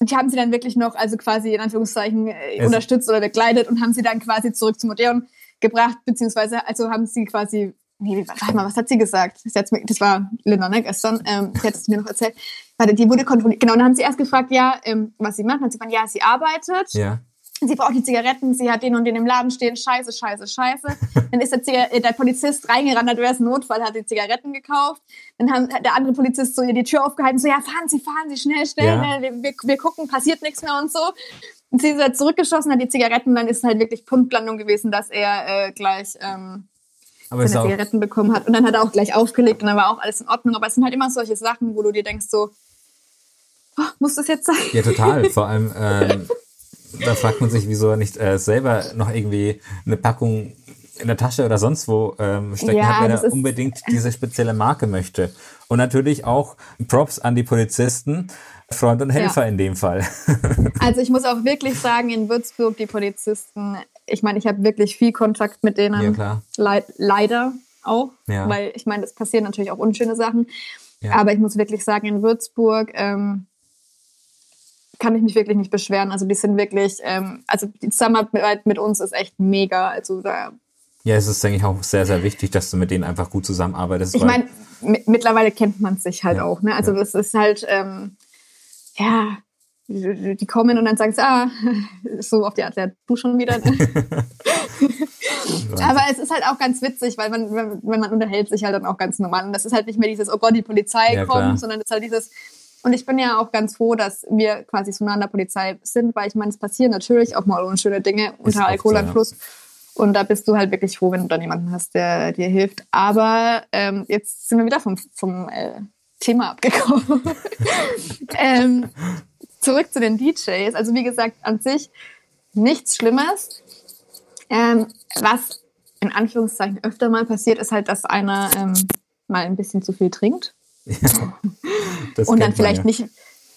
die haben sie dann wirklich noch, also quasi in Anführungszeichen, äh, unterstützt oder begleitet und haben sie dann quasi zurück zum Odeon gebracht, beziehungsweise also haben sie quasi nee, warte mal, was hat sie gesagt? Das war Linda, ne, gestern, ähm, sie hat es mir noch erzählt. Warte, die wurde kontrolliert. Genau, und dann haben sie erst gefragt, ja, ähm, was sie macht. Dann hat sie gesagt, ja, sie arbeitet. Ja. Sie braucht die Zigaretten, sie hat den und den im Laden stehen, scheiße, scheiße, scheiße. Dann ist der, Ziga äh, der Polizist reingerannt, du wärst ein Notfall, hat die Zigaretten gekauft. Dann hat der andere Polizist so ihr die Tür aufgehalten, so, ja, fahren Sie, fahren Sie, schnell, schnell, ja. wir, wir, wir gucken, passiert nichts mehr und so. Und sie ist halt zurückgeschossen, hat die Zigaretten, dann ist es halt wirklich Punktlandung gewesen, dass er äh, gleich ähm, aber seine Zigaretten bekommen hat. Und dann hat er auch gleich aufgelegt und dann war auch alles in Ordnung. Aber es sind halt immer solche Sachen, wo du dir denkst so, oh, muss das jetzt sein? Ja, total. Vor allem, ähm, da fragt man sich, wieso er nicht äh, selber noch irgendwie eine Packung in der Tasche oder sonst wo ähm, stecken ja, hat, wenn er unbedingt diese spezielle Marke möchte. Und natürlich auch Props an die Polizisten, Freund und Helfer ja. in dem Fall. also ich muss auch wirklich sagen, in Würzburg, die Polizisten, ich meine, ich habe wirklich viel Kontakt mit denen. Ja, Le leider auch, ja. weil ich meine, es passieren natürlich auch unschöne Sachen. Ja. Aber ich muss wirklich sagen, in Würzburg ähm, kann ich mich wirklich nicht beschweren. Also die sind wirklich, ähm, also die Zusammenarbeit mit uns ist echt mega. Also da ja, es ist, denke ich, auch sehr, sehr wichtig, dass du mit denen einfach gut zusammenarbeitest. Ich meine, mittlerweile kennt man sich halt ja, auch. Ne? Also ja. das ist halt, ähm, ja, die kommen und dann sagen sie, ah, so auf die Art, ja, du schon wieder. Ne? Aber es ist halt auch ganz witzig, weil man, wenn man unterhält sich halt dann auch ganz normal. Und das ist halt nicht mehr dieses, oh Gott, die Polizei ja, kommt, klar. sondern es ist halt dieses, und ich bin ja auch ganz froh, dass wir quasi so nah an der Polizei sind, weil ich meine, es passieren natürlich auch mal unschöne Dinge unter Alkoholeinfluss. So, ja. Und da bist du halt wirklich froh, wenn du dann jemanden hast, der dir hilft. Aber ähm, jetzt sind wir wieder vom, vom äh, Thema abgekommen. ähm, zurück zu den DJs. Also wie gesagt, an sich nichts Schlimmes. Ähm, was in Anführungszeichen öfter mal passiert, ist halt, dass einer ähm, mal ein bisschen zu viel trinkt. Ja, und dann vielleicht ja. nicht,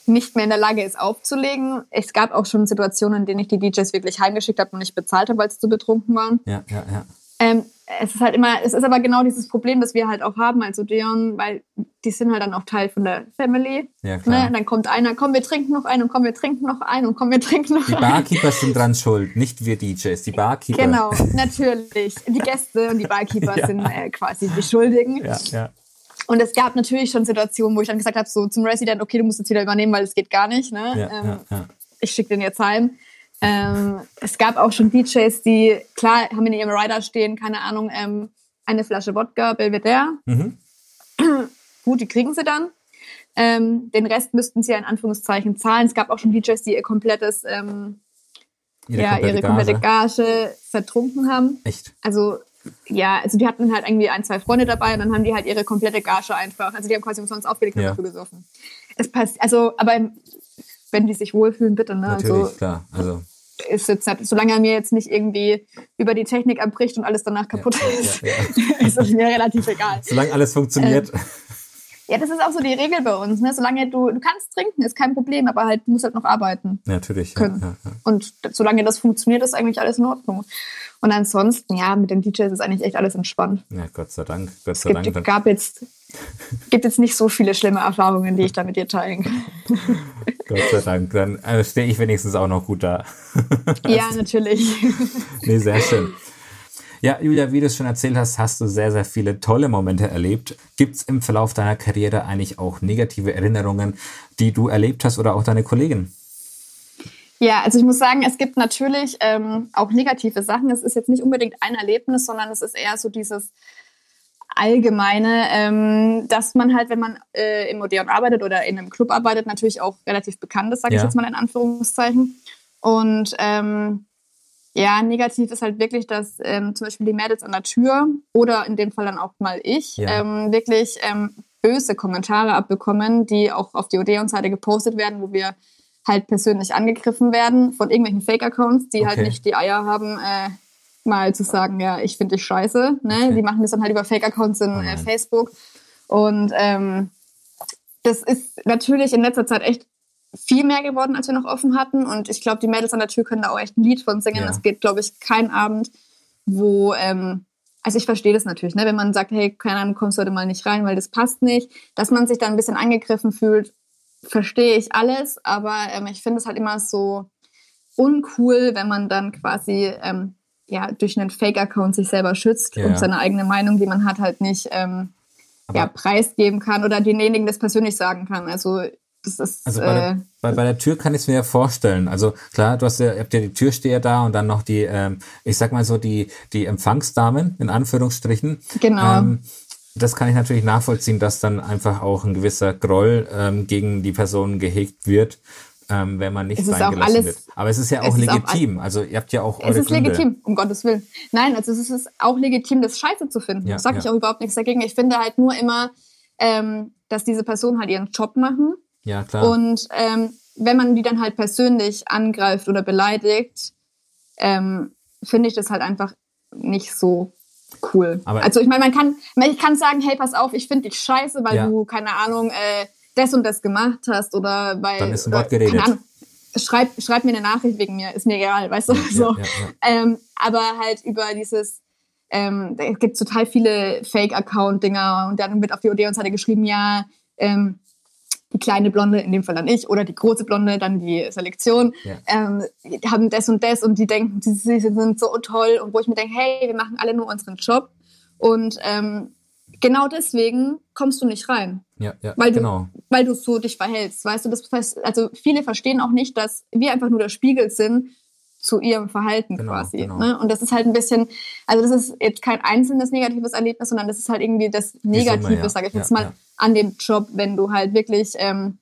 nicht mehr in der Lage ist aufzulegen. Es gab auch schon Situationen, in denen ich die DJs wirklich heimgeschickt habe und nicht bezahlt habe, weil sie zu betrunken waren. Ja, ja, ja. Ähm, es ist halt immer, es ist aber genau dieses Problem, das wir halt auch haben, also Deon, weil die sind halt dann auch Teil von der Family. Ja, klar. Ne? Dann kommt einer, komm, wir trinken noch einen und komm, wir trinken noch einen und komm, wir trinken noch einen. Die Barkeeper sind dran schuld, nicht wir DJs, die Barkeeper. Genau, natürlich. Die Gäste und die Barkeeper ja. sind äh, quasi die Schuldigen. Ja, ja. Und es gab natürlich schon Situationen, wo ich dann gesagt habe, so zum Resident, okay, du musst jetzt wieder übernehmen, weil es geht gar nicht. Ne? Ja, ähm, ja, ja. ich schicke den jetzt heim. Ähm, es gab auch schon DJs, die, klar, haben in ihrem Rider stehen, keine Ahnung, ähm, eine Flasche Wodka, Belvedere. Mhm. Gut, die kriegen sie dann. Ähm, den Rest müssten sie ja in Anführungszeichen zahlen. Es gab auch schon DJs, die ihr komplettes, ähm, ihre, ja, komplette ihre komplette Gage vertrunken haben. Echt? Also ja, also die hatten halt irgendwie ein, zwei Freunde dabei und dann haben die halt ihre komplette Gage einfach, also die haben quasi umsonst aufgelegt und ja. dafür gesoffen. Es passt, also, aber wenn die sich wohlfühlen, bitte, ne? Natürlich, also, klar. Also ist jetzt, solange er mir jetzt nicht irgendwie über die Technik abbricht und alles danach kaputt ja, ist, ja, ja. ist es mir relativ egal. Solange alles funktioniert. Ähm, ja, das ist auch so die Regel bei uns. Ne? Solange du, du kannst trinken, ist kein Problem, aber halt, du musst halt noch arbeiten. Natürlich. Können. Und solange das funktioniert, ist eigentlich alles in Ordnung. Und ansonsten, ja, mit den DJs ist eigentlich echt alles entspannt. Ja, Gott sei Dank. Gott sei es gibt, Dank. gab jetzt, gibt jetzt nicht so viele schlimme Erfahrungen, die ich da mit dir teilen kann. Gott sei Dank. Dann äh, stehe ich wenigstens auch noch gut da. ja, natürlich. nee, sehr schön. Ja, Julia, wie du es schon erzählt hast, hast du sehr, sehr viele tolle Momente erlebt. Gibt es im Verlauf deiner Karriere eigentlich auch negative Erinnerungen, die du erlebt hast oder auch deine Kollegen? Ja, also ich muss sagen, es gibt natürlich ähm, auch negative Sachen. Es ist jetzt nicht unbedingt ein Erlebnis, sondern es ist eher so dieses allgemeine, ähm, dass man halt, wenn man äh, im Odeon arbeitet oder in einem Club arbeitet, natürlich auch relativ bekannt ist, sage ja. ich jetzt mal in Anführungszeichen. Und ähm, ja, negativ ist halt wirklich, dass ähm, zum Beispiel die Mädels an der Tür oder in dem Fall dann auch mal ich ja. ähm, wirklich ähm, böse Kommentare abbekommen, die auch auf die Odeon-Seite gepostet werden, wo wir halt persönlich angegriffen werden von irgendwelchen Fake-Accounts, die halt okay. halt nicht die Eier haben, äh, mal zu sagen, ja, ich finde dich scheiße. Ne? Okay. Die machen das dann halt über Fake-Accounts in oh äh, Facebook. Und ähm, das ist natürlich in letzter Zeit echt viel mehr geworden, als wir noch offen hatten. Und ich glaube, die Mädels an der Tür können da auch echt ein Lied von singen. Es ja. geht, glaube ich, kein Abend, wo, ähm, also ich verstehe das natürlich, ne? wenn man sagt, hey, keine Ahnung, kommst heute mal nicht rein, weil das passt nicht, dass man sich da ein bisschen angegriffen fühlt verstehe ich alles, aber ähm, ich finde es halt immer so uncool, wenn man dann quasi ähm, ja, durch einen Fake-Account sich selber schützt ja. und seine eigene Meinung, die man hat, halt nicht ähm, ja, preisgeben kann oder denjenigen das persönlich sagen kann. Also das ist. Also bei, der, äh, bei, bei der Tür kann ich es mir ja vorstellen. Also klar, du hast ja, ihr habt ja die Türsteher da und dann noch die, ähm, ich sag mal so, die, die Empfangsdamen, in Anführungsstrichen. Genau. Ähm, das kann ich natürlich nachvollziehen, dass dann einfach auch ein gewisser Groll ähm, gegen die Person gehegt wird, ähm, wenn man nicht reingelassen alles, wird. Aber es ist ja auch legitim. Auch, also ihr habt ja auch eure Es ist Gründe. legitim, um Gottes Willen. Nein, also es ist auch legitim, das Scheiße zu finden. Ja, das sage ja. ich auch überhaupt nichts dagegen. Ich finde halt nur immer, ähm, dass diese Personen halt ihren Job machen. Ja, klar. Und ähm, wenn man die dann halt persönlich angreift oder beleidigt, ähm, finde ich das halt einfach nicht so cool. Aber also ich meine, man kann, ich kann sagen, hey, pass auf, ich finde dich scheiße, weil ja. du, keine Ahnung, äh, das und das gemacht hast oder weil. Dann ist ein Wort geredet. Keine Ahnung, schreib, schreib mir eine Nachricht wegen mir, ist mir egal, weißt du? Ja, so. Ja, ähm, aber halt über dieses, ähm, es gibt total viele Fake-Account-Dinger und dann wird auf die Odeon-Seite geschrieben, ja, ähm, die kleine Blonde, in dem Fall dann ich, oder die große Blonde, dann die Selektion, ja. ähm, haben das und das und die denken, sie, sind so toll und wo ich mir denke, hey, wir machen alle nur unseren Job und ähm, genau deswegen kommst du nicht rein. Ja, ja, weil genau. Du, weil du so dich verhältst, weißt du, das heißt, also viele verstehen auch nicht, dass wir einfach nur der Spiegel sind zu ihrem Verhalten genau, quasi. Genau. Ne? Und das ist halt ein bisschen, also das ist jetzt kein einzelnes negatives Erlebnis, sondern das ist halt irgendwie das Negative, ja. sage ich jetzt ja, mal, ja. an dem Job, wenn du halt wirklich, ähm,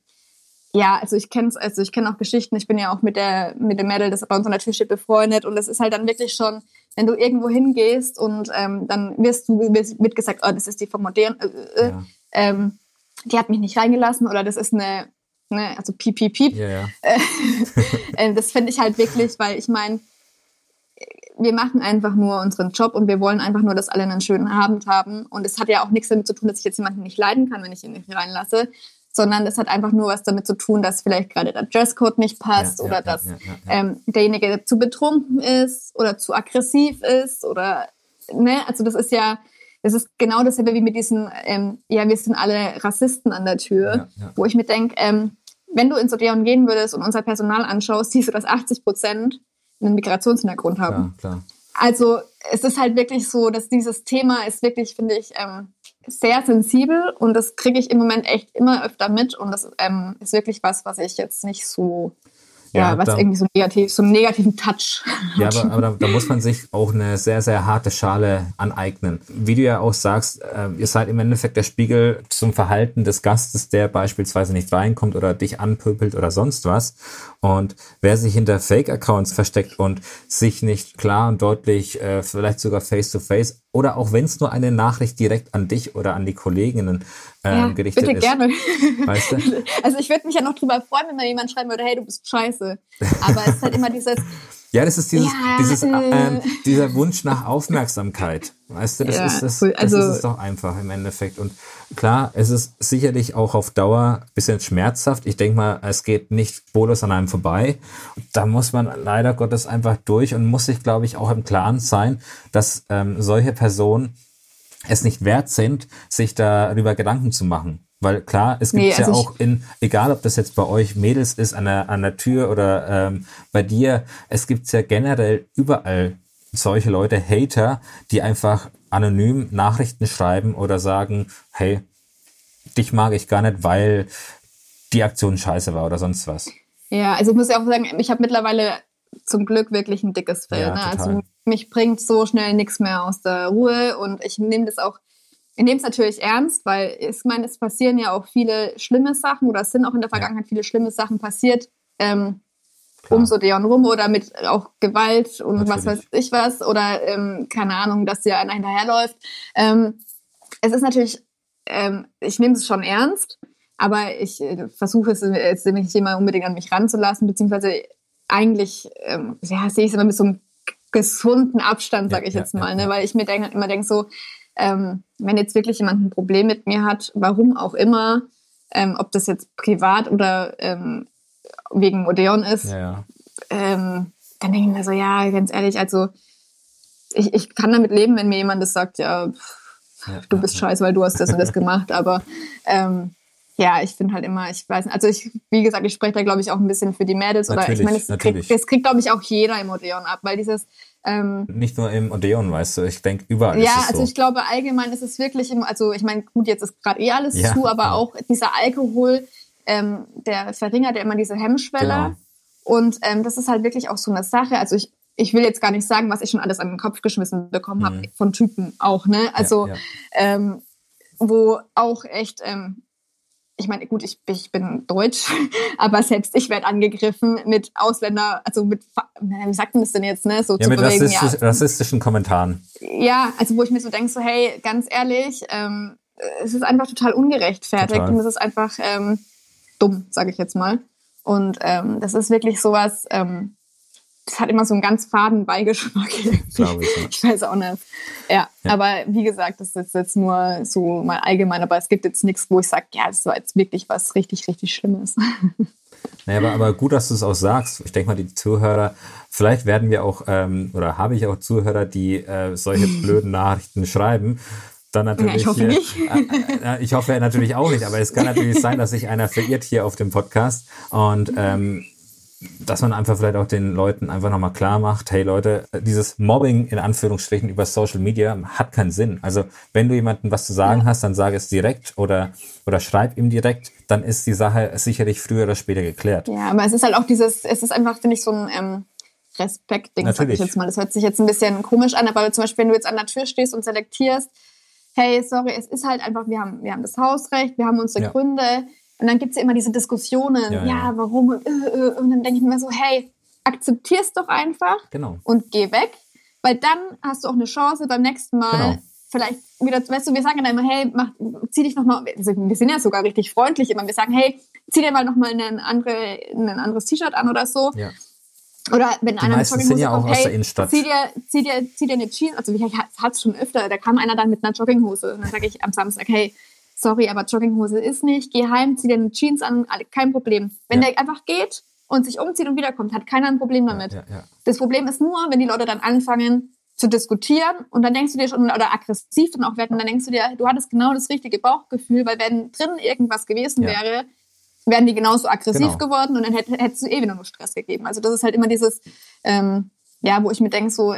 ja, also ich kenne also ich kenne auch Geschichten, ich bin ja auch mit der mit dem Mädel, das bei uns an der Tür steht, befreundet und das ist halt dann wirklich schon, wenn du irgendwo hingehst und ähm, dann wirst du mitgesagt, oh, das ist die vom Modern, äh, äh, ähm, die hat mich nicht reingelassen oder das ist eine ne, also piep, piep, piep. Ja, ja. Äh, das finde ich halt wirklich, weil ich meine, wir machen einfach nur unseren Job und wir wollen einfach nur, dass alle einen schönen Abend haben. Und es hat ja auch nichts damit zu tun, dass ich jetzt jemanden nicht leiden kann, wenn ich ihn nicht reinlasse, sondern es hat einfach nur was damit zu tun, dass vielleicht gerade der Dresscode nicht passt ja, oder ja, dass ja, ähm, derjenige zu betrunken ist oder zu aggressiv ist oder ne, also das ist ja das ist genau dasselbe wie mit diesen, ähm, ja, wir sind alle Rassisten an der Tür, wo ich mir denke, ähm, wenn du ins Odeon gehen würdest und unser Personal anschaust, siehst du, dass 80 Prozent einen Migrationshintergrund haben. Klar, klar. Also es ist halt wirklich so, dass dieses Thema ist wirklich, finde ich, ähm, sehr sensibel und das kriege ich im Moment echt immer öfter mit und das ähm, ist wirklich was, was ich jetzt nicht so ja, was da, irgendwie so negativ, so einen negativen Touch. Ja, aber, aber da, da, muss man sich auch eine sehr, sehr harte Schale aneignen. Wie du ja auch sagst, äh, ihr seid im Endeffekt der Spiegel zum Verhalten des Gastes, der beispielsweise nicht reinkommt oder dich anpöbelt oder sonst was. Und wer sich hinter Fake-Accounts versteckt und sich nicht klar und deutlich, äh, vielleicht sogar face-to-face -face, oder auch wenn es nur eine Nachricht direkt an dich oder an die Kolleginnen ähm, ja, gerichtet bitte ist. gerne. Weißt du? Also ich würde mich ja noch drüber freuen, wenn mir jemand schreiben würde, hey, du bist scheiße. Aber es ist halt immer dieses, ja, das ist dieses, ja, dieses, äh, äh, dieser Wunsch nach Aufmerksamkeit. Weißt du, das, ja, ist, das, cool. also, das ist es doch einfach im Endeffekt. Und klar, es ist sicherlich auch auf Dauer ein bisschen schmerzhaft. Ich denke mal, es geht nicht spurlos an einem vorbei. Da muss man leider Gottes einfach durch und muss sich, glaube ich, auch im Klaren sein, dass ähm, solche Personen es nicht wert sind, sich darüber Gedanken zu machen. Weil klar, es gibt nee, also ja auch in, egal ob das jetzt bei euch Mädels ist, an der, an der Tür oder ähm, bei dir, es gibt ja generell überall solche Leute, Hater, die einfach anonym Nachrichten schreiben oder sagen, hey, dich mag ich gar nicht, weil die Aktion scheiße war oder sonst was. Ja, also ich muss ja auch sagen, ich habe mittlerweile zum Glück wirklich ein dickes Fell. Ja, ne? Also mich bringt so schnell nichts mehr aus der Ruhe und ich nehme das auch ich nehme es natürlich ernst, weil ich meine, es passieren ja auch viele schlimme Sachen oder es sind auch in der Vergangenheit viele schlimme Sachen passiert, ähm, um so Deon rum oder mit auch Gewalt und natürlich. was weiß ich was oder ähm, keine Ahnung, dass dir einer hinterherläuft. Ähm, es ist natürlich, ähm, ich nehme es schon ernst, aber ich äh, versuche es jetzt nicht immer unbedingt an mich ranzulassen, beziehungsweise eigentlich ähm, ja, sehe ich es immer mit so einem gesunden Abstand, sage ja, ich jetzt ja, mal, ne? weil ich mir denk, immer denke so, ähm, wenn jetzt wirklich jemand ein Problem mit mir hat, warum auch immer, ähm, ob das jetzt privat oder ähm, wegen Odeon ist, ja. Ähm, dann denke ich mir so, ja, ganz ehrlich, also ich, ich kann damit leben, wenn mir jemand das sagt, ja, pff, du bist scheiße, weil du hast das und das gemacht, aber ähm, ja, ich finde halt immer, ich weiß nicht, also ich, wie gesagt, ich spreche da glaube ich auch ein bisschen für die Mädels oder ich meine, das kriegt, das kriegt glaube ich auch jeder im Odeon ab, weil dieses ähm, Nicht nur im Odeon, weißt du, ich denke überall. Ja, ist es also so. ich glaube allgemein ist es wirklich, im, also ich meine, gut, jetzt ist gerade eh alles ja, zu, aber ja. auch dieser Alkohol, ähm, der verringert ja immer diese Hemmschwelle. Genau. Und ähm, das ist halt wirklich auch so eine Sache. Also ich, ich will jetzt gar nicht sagen, was ich schon alles an den Kopf geschmissen bekommen habe, mhm. von Typen auch, ne? Also ja, Ähm, wo auch echt ähm, ich meine, gut, ich, ich bin deutsch, aber selbst ich werde angegriffen mit Ausländer, also mit, wie sagt man das denn jetzt, ne? So ja, mit bewegen, rassistisch, ja. rassistischen Kommentaren. Ja, also wo ich mir so denke, so hey, ganz ehrlich, ähm, es ist einfach total ungerechtfertigt total. und es ist einfach ähm, dumm, sage ich jetzt mal. Und ähm, das ist wirklich sowas, ähm, das hat immer so einen ganz faden Beigeschmack. Glaube ich, ja. ich weiß auch nicht. Ja, ja, aber wie gesagt, das ist jetzt nur so mal allgemein, aber es gibt jetzt nichts, wo ich sage, ja, das war jetzt wirklich was richtig, richtig Schlimmes. Naja, aber, aber gut, dass du es auch sagst. Ich denke mal, die Zuhörer, vielleicht werden wir auch, ähm, oder habe ich auch Zuhörer, die äh, solche blöden Nachrichten schreiben. Dann natürlich. Ja, ich hoffe hier, nicht. Äh, äh, ich hoffe natürlich auch nicht, aber es kann natürlich sein, dass sich einer verirrt hier auf dem Podcast. Und ähm, dass man einfach vielleicht auch den Leuten einfach nochmal klar macht, hey Leute, dieses Mobbing in Anführungsstrichen über Social Media hat keinen Sinn. Also wenn du jemandem was zu sagen hast, dann sag es direkt oder, oder schreib ihm direkt, dann ist die Sache sicherlich früher oder später geklärt. Ja, aber es ist halt auch dieses, es ist einfach, finde ich, so ein ähm, Respekt-Ding, sag ich jetzt mal. Das hört sich jetzt ein bisschen komisch an, aber zum Beispiel, wenn du jetzt an der Tür stehst und selektierst, hey, sorry, es ist halt einfach, wir haben, wir haben das Hausrecht, wir haben unsere ja. Gründe, und dann gibt es ja immer diese Diskussionen, ja, ja. ja warum? Und, äh, äh, und dann denke ich mir so, hey, akzeptier's doch einfach genau. und geh weg. Weil dann hast du auch eine Chance beim nächsten Mal genau. vielleicht wieder, weißt du, wir sagen dann immer, hey, mach, zieh dich nochmal, also wir sind ja sogar richtig freundlich immer, wir sagen, hey, zieh dir mal nochmal ein, andere, ein anderes T-Shirt an oder so. Ja. Oder wenn die einer Jogginghose ja kommt, hey, zieh dir, zieh, dir, zieh dir eine Jeans, also ich hatte es schon öfter, da kam einer dann mit einer Jogginghose und dann sage ich am Samstag, hey, sorry, aber Jogginghose ist nicht, geh heim, zieh dir eine Jeans an, kein Problem. Wenn ja. der einfach geht und sich umzieht und wiederkommt, hat keiner ein Problem damit. Ja, ja, das Problem ist nur, wenn die Leute dann anfangen zu diskutieren und dann denkst du dir schon, oder aggressiv dann auch werden, dann denkst du dir, du hattest genau das richtige Bauchgefühl, weil wenn drin irgendwas gewesen wäre, wären die genauso aggressiv genau. geworden und dann hättest hätte du eh wieder nur Stress gegeben. Also das ist halt immer dieses, ähm, ja, wo ich mir denke, so,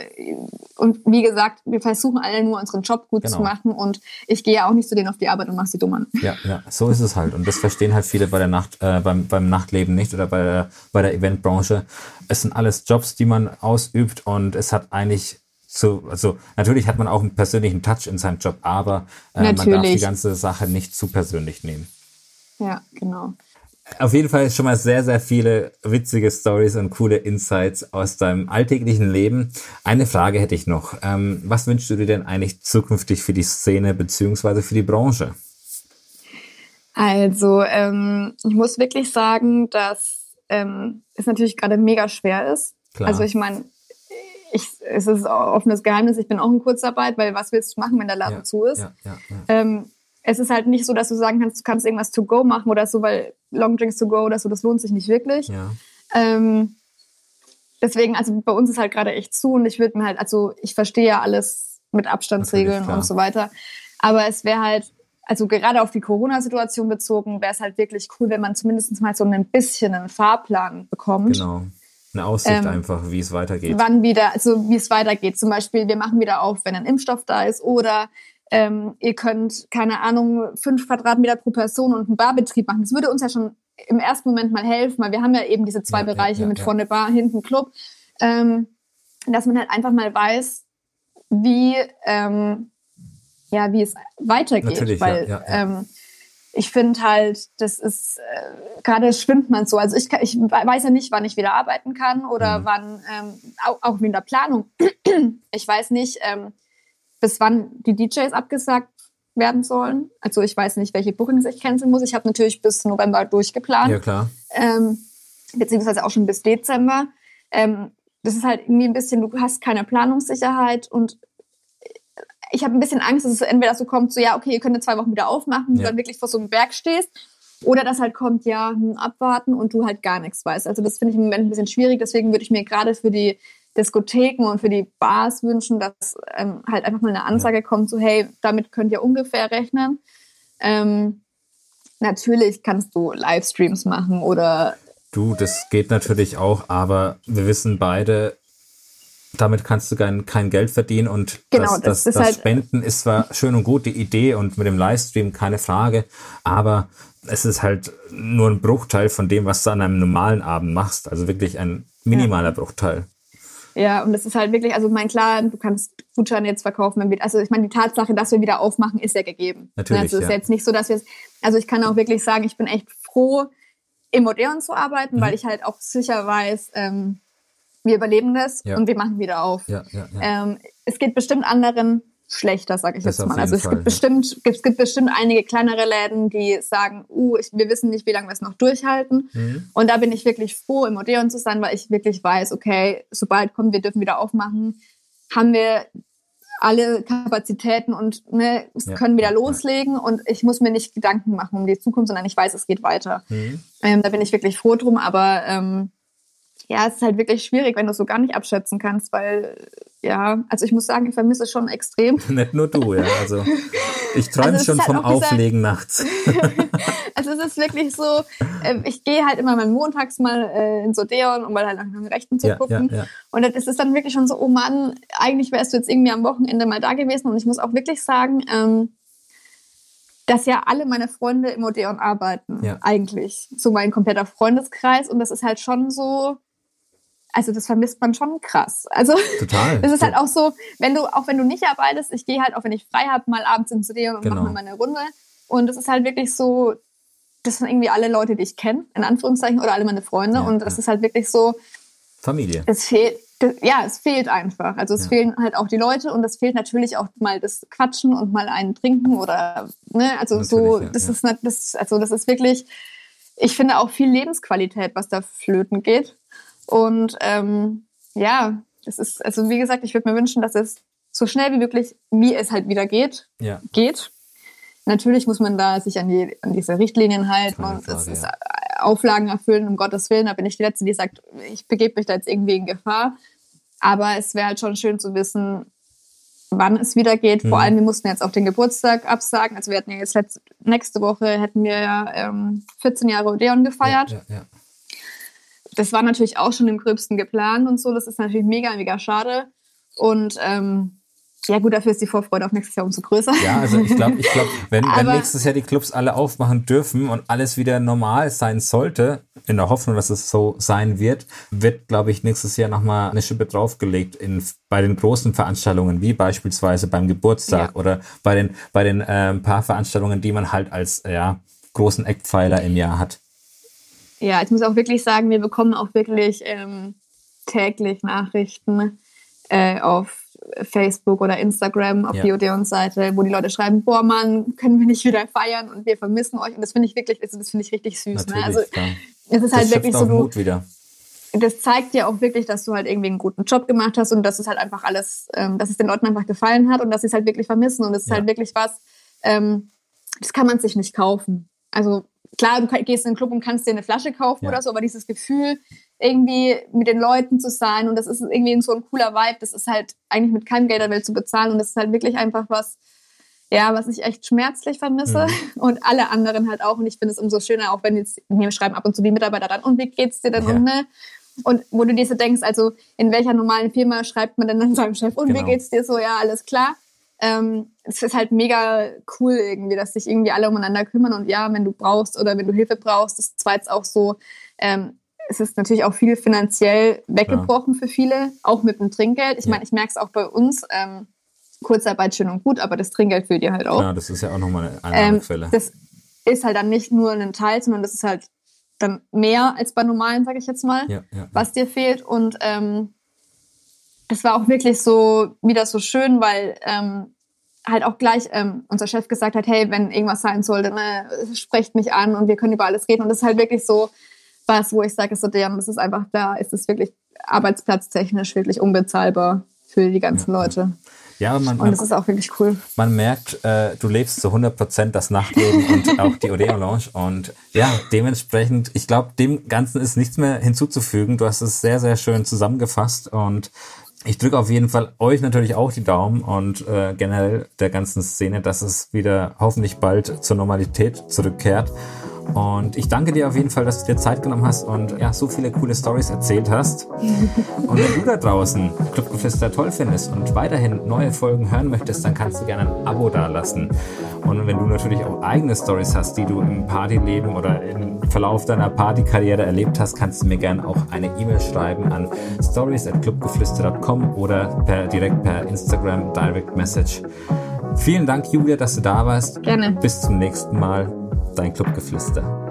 und wie gesagt, wir versuchen alle nur unseren Job gut Genau. zu machen und ich gehe ja auch nicht zu denen auf die Arbeit und mache sie dumm an. Ja, ja, so ist es halt. Und das verstehen halt viele bei der Nacht, äh, beim, beim Nachtleben nicht oder bei der, bei der Eventbranche. Es sind alles Jobs, die man ausübt und es hat eigentlich so, also natürlich hat man auch einen persönlichen Touch in seinem Job, aber äh, man darf die ganze Sache nicht zu persönlich nehmen. Ja, genau. Auf jeden Fall schon mal sehr, sehr viele witzige Stories und coole Insights aus deinem alltäglichen Leben. Eine Frage hätte ich noch. Ähm, was wünschst du dir denn eigentlich zukünftig für die Szene beziehungsweise für die Branche? Also, ähm, ich muss wirklich sagen, dass ähm, es natürlich gerade mega schwer ist. Klar. Also ich meine, ich, es ist auch offenes Geheimnis, ich bin auch in Kurzarbeit, weil was willst du machen, wenn der Laden Ja, zu ist? Ja, ja, ja. Ähm, es ist halt nicht so, dass du sagen kannst, du kannst irgendwas to go machen oder so, weil Long Drinks to go oder so, das lohnt sich nicht wirklich. ja. Ähm, deswegen, also bei uns ist halt gerade echt zu und ich würde mir halt, also ich verstehe ja alles mit Abstandsregeln und so weiter. Aber es wäre halt, also gerade auf die Corona-Situation bezogen, wäre es halt wirklich cool, wenn man zumindest mal so ein bisschen einen Fahrplan bekommt. Genau. Eine Aussicht Ähm, einfach, wie es weitergeht. Wann wieder, also wie es weitergeht. Zum Beispiel, wir machen wieder auf, wenn ein Impfstoff da ist oder ähm, ihr könnt, keine Ahnung, fünf Quadratmeter pro Person und einen Barbetrieb machen. Das würde uns ja schon im ersten Moment mal helfen, weil wir haben ja eben diese zwei Ja, Bereiche ja, mit ja. vorne Bar, hinten Club, ähm, dass man halt einfach mal weiß, wie, ähm, ja, wie es weitergeht. Natürlich, weil. Ähm, ich finde halt, das ist äh, gerade schwimmt man so. Also ich, kann, ich weiß ja nicht, wann ich wieder arbeiten kann oder Mhm. wann ähm, auch, auch in der Planung. Ich weiß nicht, ähm, bis wann die DJs abgesagt werden sollen. Also ich weiß nicht, welche Bookings ich canceln muss. Ich habe natürlich bis November durchgeplant ja, klar. ähm, beziehungsweise auch schon bis Dezember. Ähm, das ist halt irgendwie ein bisschen, du hast keine Planungssicherheit und ich habe ein bisschen Angst, dass es entweder so kommt, so ja, okay, ihr könnt in zwei Wochen wieder aufmachen, du Ja. dann wirklich vor so einem Berg stehst, oder dass halt kommt, ja, hm, abwarten und du halt gar nichts weißt. Also das finde ich im Moment ein bisschen schwierig, deswegen würde ich mir gerade für die Diskotheken und für die Bars wünschen, dass ähm, halt einfach mal eine Ansage kommt, so hey, damit könnt ihr ungefähr rechnen. Ähm, natürlich kannst du Livestreams machen oder Du, das geht natürlich auch, aber wir wissen beide, damit kannst du kein, kein Geld verdienen und Genau, das, das, das das halt- Spenden ist zwar schön und gut, die Idee und mit dem Livestream keine Frage, aber es ist halt nur ein Bruchteil von dem, was du an einem normalen Abend machst. Also wirklich ein minimaler Bruchteil. Ja, und das ist halt wirklich, also mein klar, du kannst Gutscheine jetzt verkaufen, wenn wir, also ich meine, die Tatsache, dass wir wieder aufmachen, ist ja gegeben. Natürlich, Also es ist ja. jetzt nicht so, dass wir es, also ich kann auch wirklich sagen, ich bin echt froh, im Odeon zu arbeiten, Mhm. weil ich halt auch sicher weiß, ähm, wir überleben das Ja. und wir machen wieder auf. Ja, ja, ja. Ähm, es geht bestimmt anderen schlechter, sage ich Das jetzt mal. Also es Fall, gibt ja. bestimmt, es gibt bestimmt einige kleinere Läden, die sagen, uh, ich, wir wissen nicht, wie lange wir es noch durchhalten. Mhm. Und da bin ich wirklich froh, im Odeon zu sein, weil ich wirklich weiß, okay, sobald kommen, wir dürfen wieder aufmachen, haben wir alle Kapazitäten und ne, es Ja, können wieder loslegen und ich muss mir nicht Gedanken machen um die Zukunft, sondern ich weiß, es geht weiter. Mhm. Ähm, da bin ich wirklich froh drum, aber ähm, ja, es ist halt wirklich schwierig, wenn du so gar nicht abschätzen kannst, weil ja, also ich muss sagen, ich vermisse es schon extrem. Nicht nur du, ja. Also ich träume Also es schon halt vom auch dieser- Auflegen nachts. Also es ist wirklich so, äh, ich gehe halt immer mal montags mal äh, ins Odeon, um mal halt nach dem Rechten zu Ja, gucken. ja, ja. Und das ist dann wirklich schon so, oh Mann, eigentlich wärst du jetzt irgendwie am Wochenende mal da gewesen. Und ich muss auch wirklich sagen, ähm, dass ja alle meine Freunde im Odeon arbeiten, Ja. eigentlich. So mein kompletter Freundeskreis. Und das ist halt schon so, also das vermisst man schon krass. Also Total. das ist halt auch so, wenn du, auch wenn du nicht arbeitest, ich gehe halt, auch wenn ich frei habe, mal abends ins Odeon und Genau. mache mal meine Runde. Und es ist halt wirklich so, das sind irgendwie alle Leute, die ich kenne, in Anführungszeichen, oder alle meine Freunde. Ja, und das ja. ist halt wirklich so, Familie. es fehlt, das, ja, es fehlt einfach. Also es Ja. fehlen halt auch die Leute und es fehlt natürlich auch mal das Quatschen und mal einen Trinken oder, ne, also so, Natürlich, ja, das ist, nicht- das, also das ist wirklich, ich finde auch viel Lebensqualität, was da flöten geht. Und ähm, ja, das ist, also wie gesagt, ich würde mir wünschen, dass es so schnell wie möglich, wie es halt wieder geht, Ja. geht. Natürlich muss man da sich an, die, an diese Richtlinien halten Keine und es Frage, ist, ja. Auflagen erfüllen, um Gottes Willen. Da bin ich die Letzte, die sagt, ich begebe mich da jetzt irgendwie in Gefahr. Aber es wäre halt schon schön zu wissen, wann es wieder geht. Vor Mhm. allem, wir mussten jetzt auch den Geburtstag absagen. Also wir hatten ja jetzt letzte, nächste Woche hätten wir ja ähm, 14 Jahre Odeon gefeiert. Ja, ja. Das war natürlich auch schon im Gröbsten geplant und so. Das ist natürlich mega, mega schade. Und ähm, ja gut, dafür ist die Vorfreude auf nächstes Jahr umso größer. Ja, also ich glaube, ich glaub, wenn, wenn nächstes Jahr die Clubs alle aufmachen dürfen und alles wieder normal sein sollte, in der Hoffnung, dass es so sein wird, wird, glaube ich, nächstes Jahr nochmal eine Schippe draufgelegt in, bei den großen Veranstaltungen, wie beispielsweise beim Geburtstag ja. oder bei den, bei den äh, paar Veranstaltungen, die man halt als ja, großen Eckpfeiler im Jahr hat. Ja, ich muss auch wirklich sagen, wir bekommen auch wirklich ähm, täglich Nachrichten äh, auf Facebook oder Instagram auf ja. die Odeon-Seite, wo die Leute schreiben, boah Mann, können wir nicht wieder feiern und wir vermissen euch. Und das finde ich wirklich, also das finde ich richtig süß. Ne? Also ja. es ist halt das wirklich so, du, Mut wieder. das zeigt dir auch wirklich, dass du halt irgendwie einen guten Job gemacht hast und dass es halt einfach alles, ähm, dass es den Leuten einfach gefallen hat und dass sie es halt wirklich vermissen. Und es ist ja. halt wirklich was, ähm, das kann man sich nicht kaufen. Also klar, du gehst in den Club und kannst dir eine Flasche kaufen ja. oder so, aber dieses Gefühl, irgendwie mit den Leuten zu sein und das ist irgendwie so ein cooler Vibe, das ist halt eigentlich mit keinem Geld der Welt zu bezahlen und das ist halt wirklich einfach was, ja, was ich echt schmerzlich vermisse mhm. und alle anderen halt auch und ich finde es umso schöner, auch wenn jetzt mir schreiben ab und zu die Mitarbeiter dann und wie geht's dir denn ja. und ne? Und wo du dir so denkst, also in welcher normalen Firma schreibt man denn dann seinem Chef und genau. wie geht's dir so, ja, alles klar ähm, es ist halt mega cool irgendwie, dass sich irgendwie alle umeinander kümmern und ja, wenn du brauchst oder wenn du Hilfe brauchst, das war jetzt auch so, ähm, es ist natürlich auch viel finanziell weggebrochen ja. für viele, auch mit dem Trinkgeld. Ich ja. meine, ich merke es auch bei uns, ähm, Kurzarbeit schön und gut, aber das Trinkgeld fehlt dir halt auch. Ja, das ist ja auch nochmal eine Einnahmequelle. Ähm, das ist halt dann nicht nur ein Teil, sondern das ist halt dann mehr als bei normalen, sage ich jetzt mal, ja, was dir fehlt und ähm, das war auch wirklich so wieder so schön, weil ähm, halt auch gleich ähm, unser Chef gesagt hat, hey, wenn irgendwas sein sollte, ne, sprecht mich an und wir können über alles reden. Und das ist halt wirklich so was, wo ich sage, so, Dejan, das ist einfach, da ist es wirklich arbeitsplatztechnisch wirklich unbezahlbar für die ganzen ja. Leute. Ja, man, und das ist auch wirklich cool. Man merkt, äh, du lebst zu 100 Prozent das Nachtleben und auch die Odeon Lounge. Und ja, dementsprechend, ich glaube, dem Ganzen ist nichts mehr hinzuzufügen. Du hast es sehr, sehr schön zusammengefasst und ich drücke auf jeden Fall euch natürlich auch die Daumen und äh, generell der ganzen Szene, dass es wieder hoffentlich bald zur Normalität zurückkehrt. Und ich danke dir auf jeden Fall, dass du dir Zeit genommen hast und ja, so viele coole Stories erzählt hast. Und wenn du da draußen Clubgeflüster toll findest und weiterhin neue Folgen hören möchtest, dann kannst du gerne ein Abo dalassen. Und wenn du natürlich auch eigene Stories hast, die du im Partyleben oder im Verlauf deiner Partykarriere erlebt hast, kannst du mir gerne auch eine E-Mail schreiben an stories@clubgeflüster.com oder per, direkt per Instagram Direct Message. Vielen Dank, Julia, dass du da warst. Gerne. Bis zum nächsten Mal dein Clubgeflüster.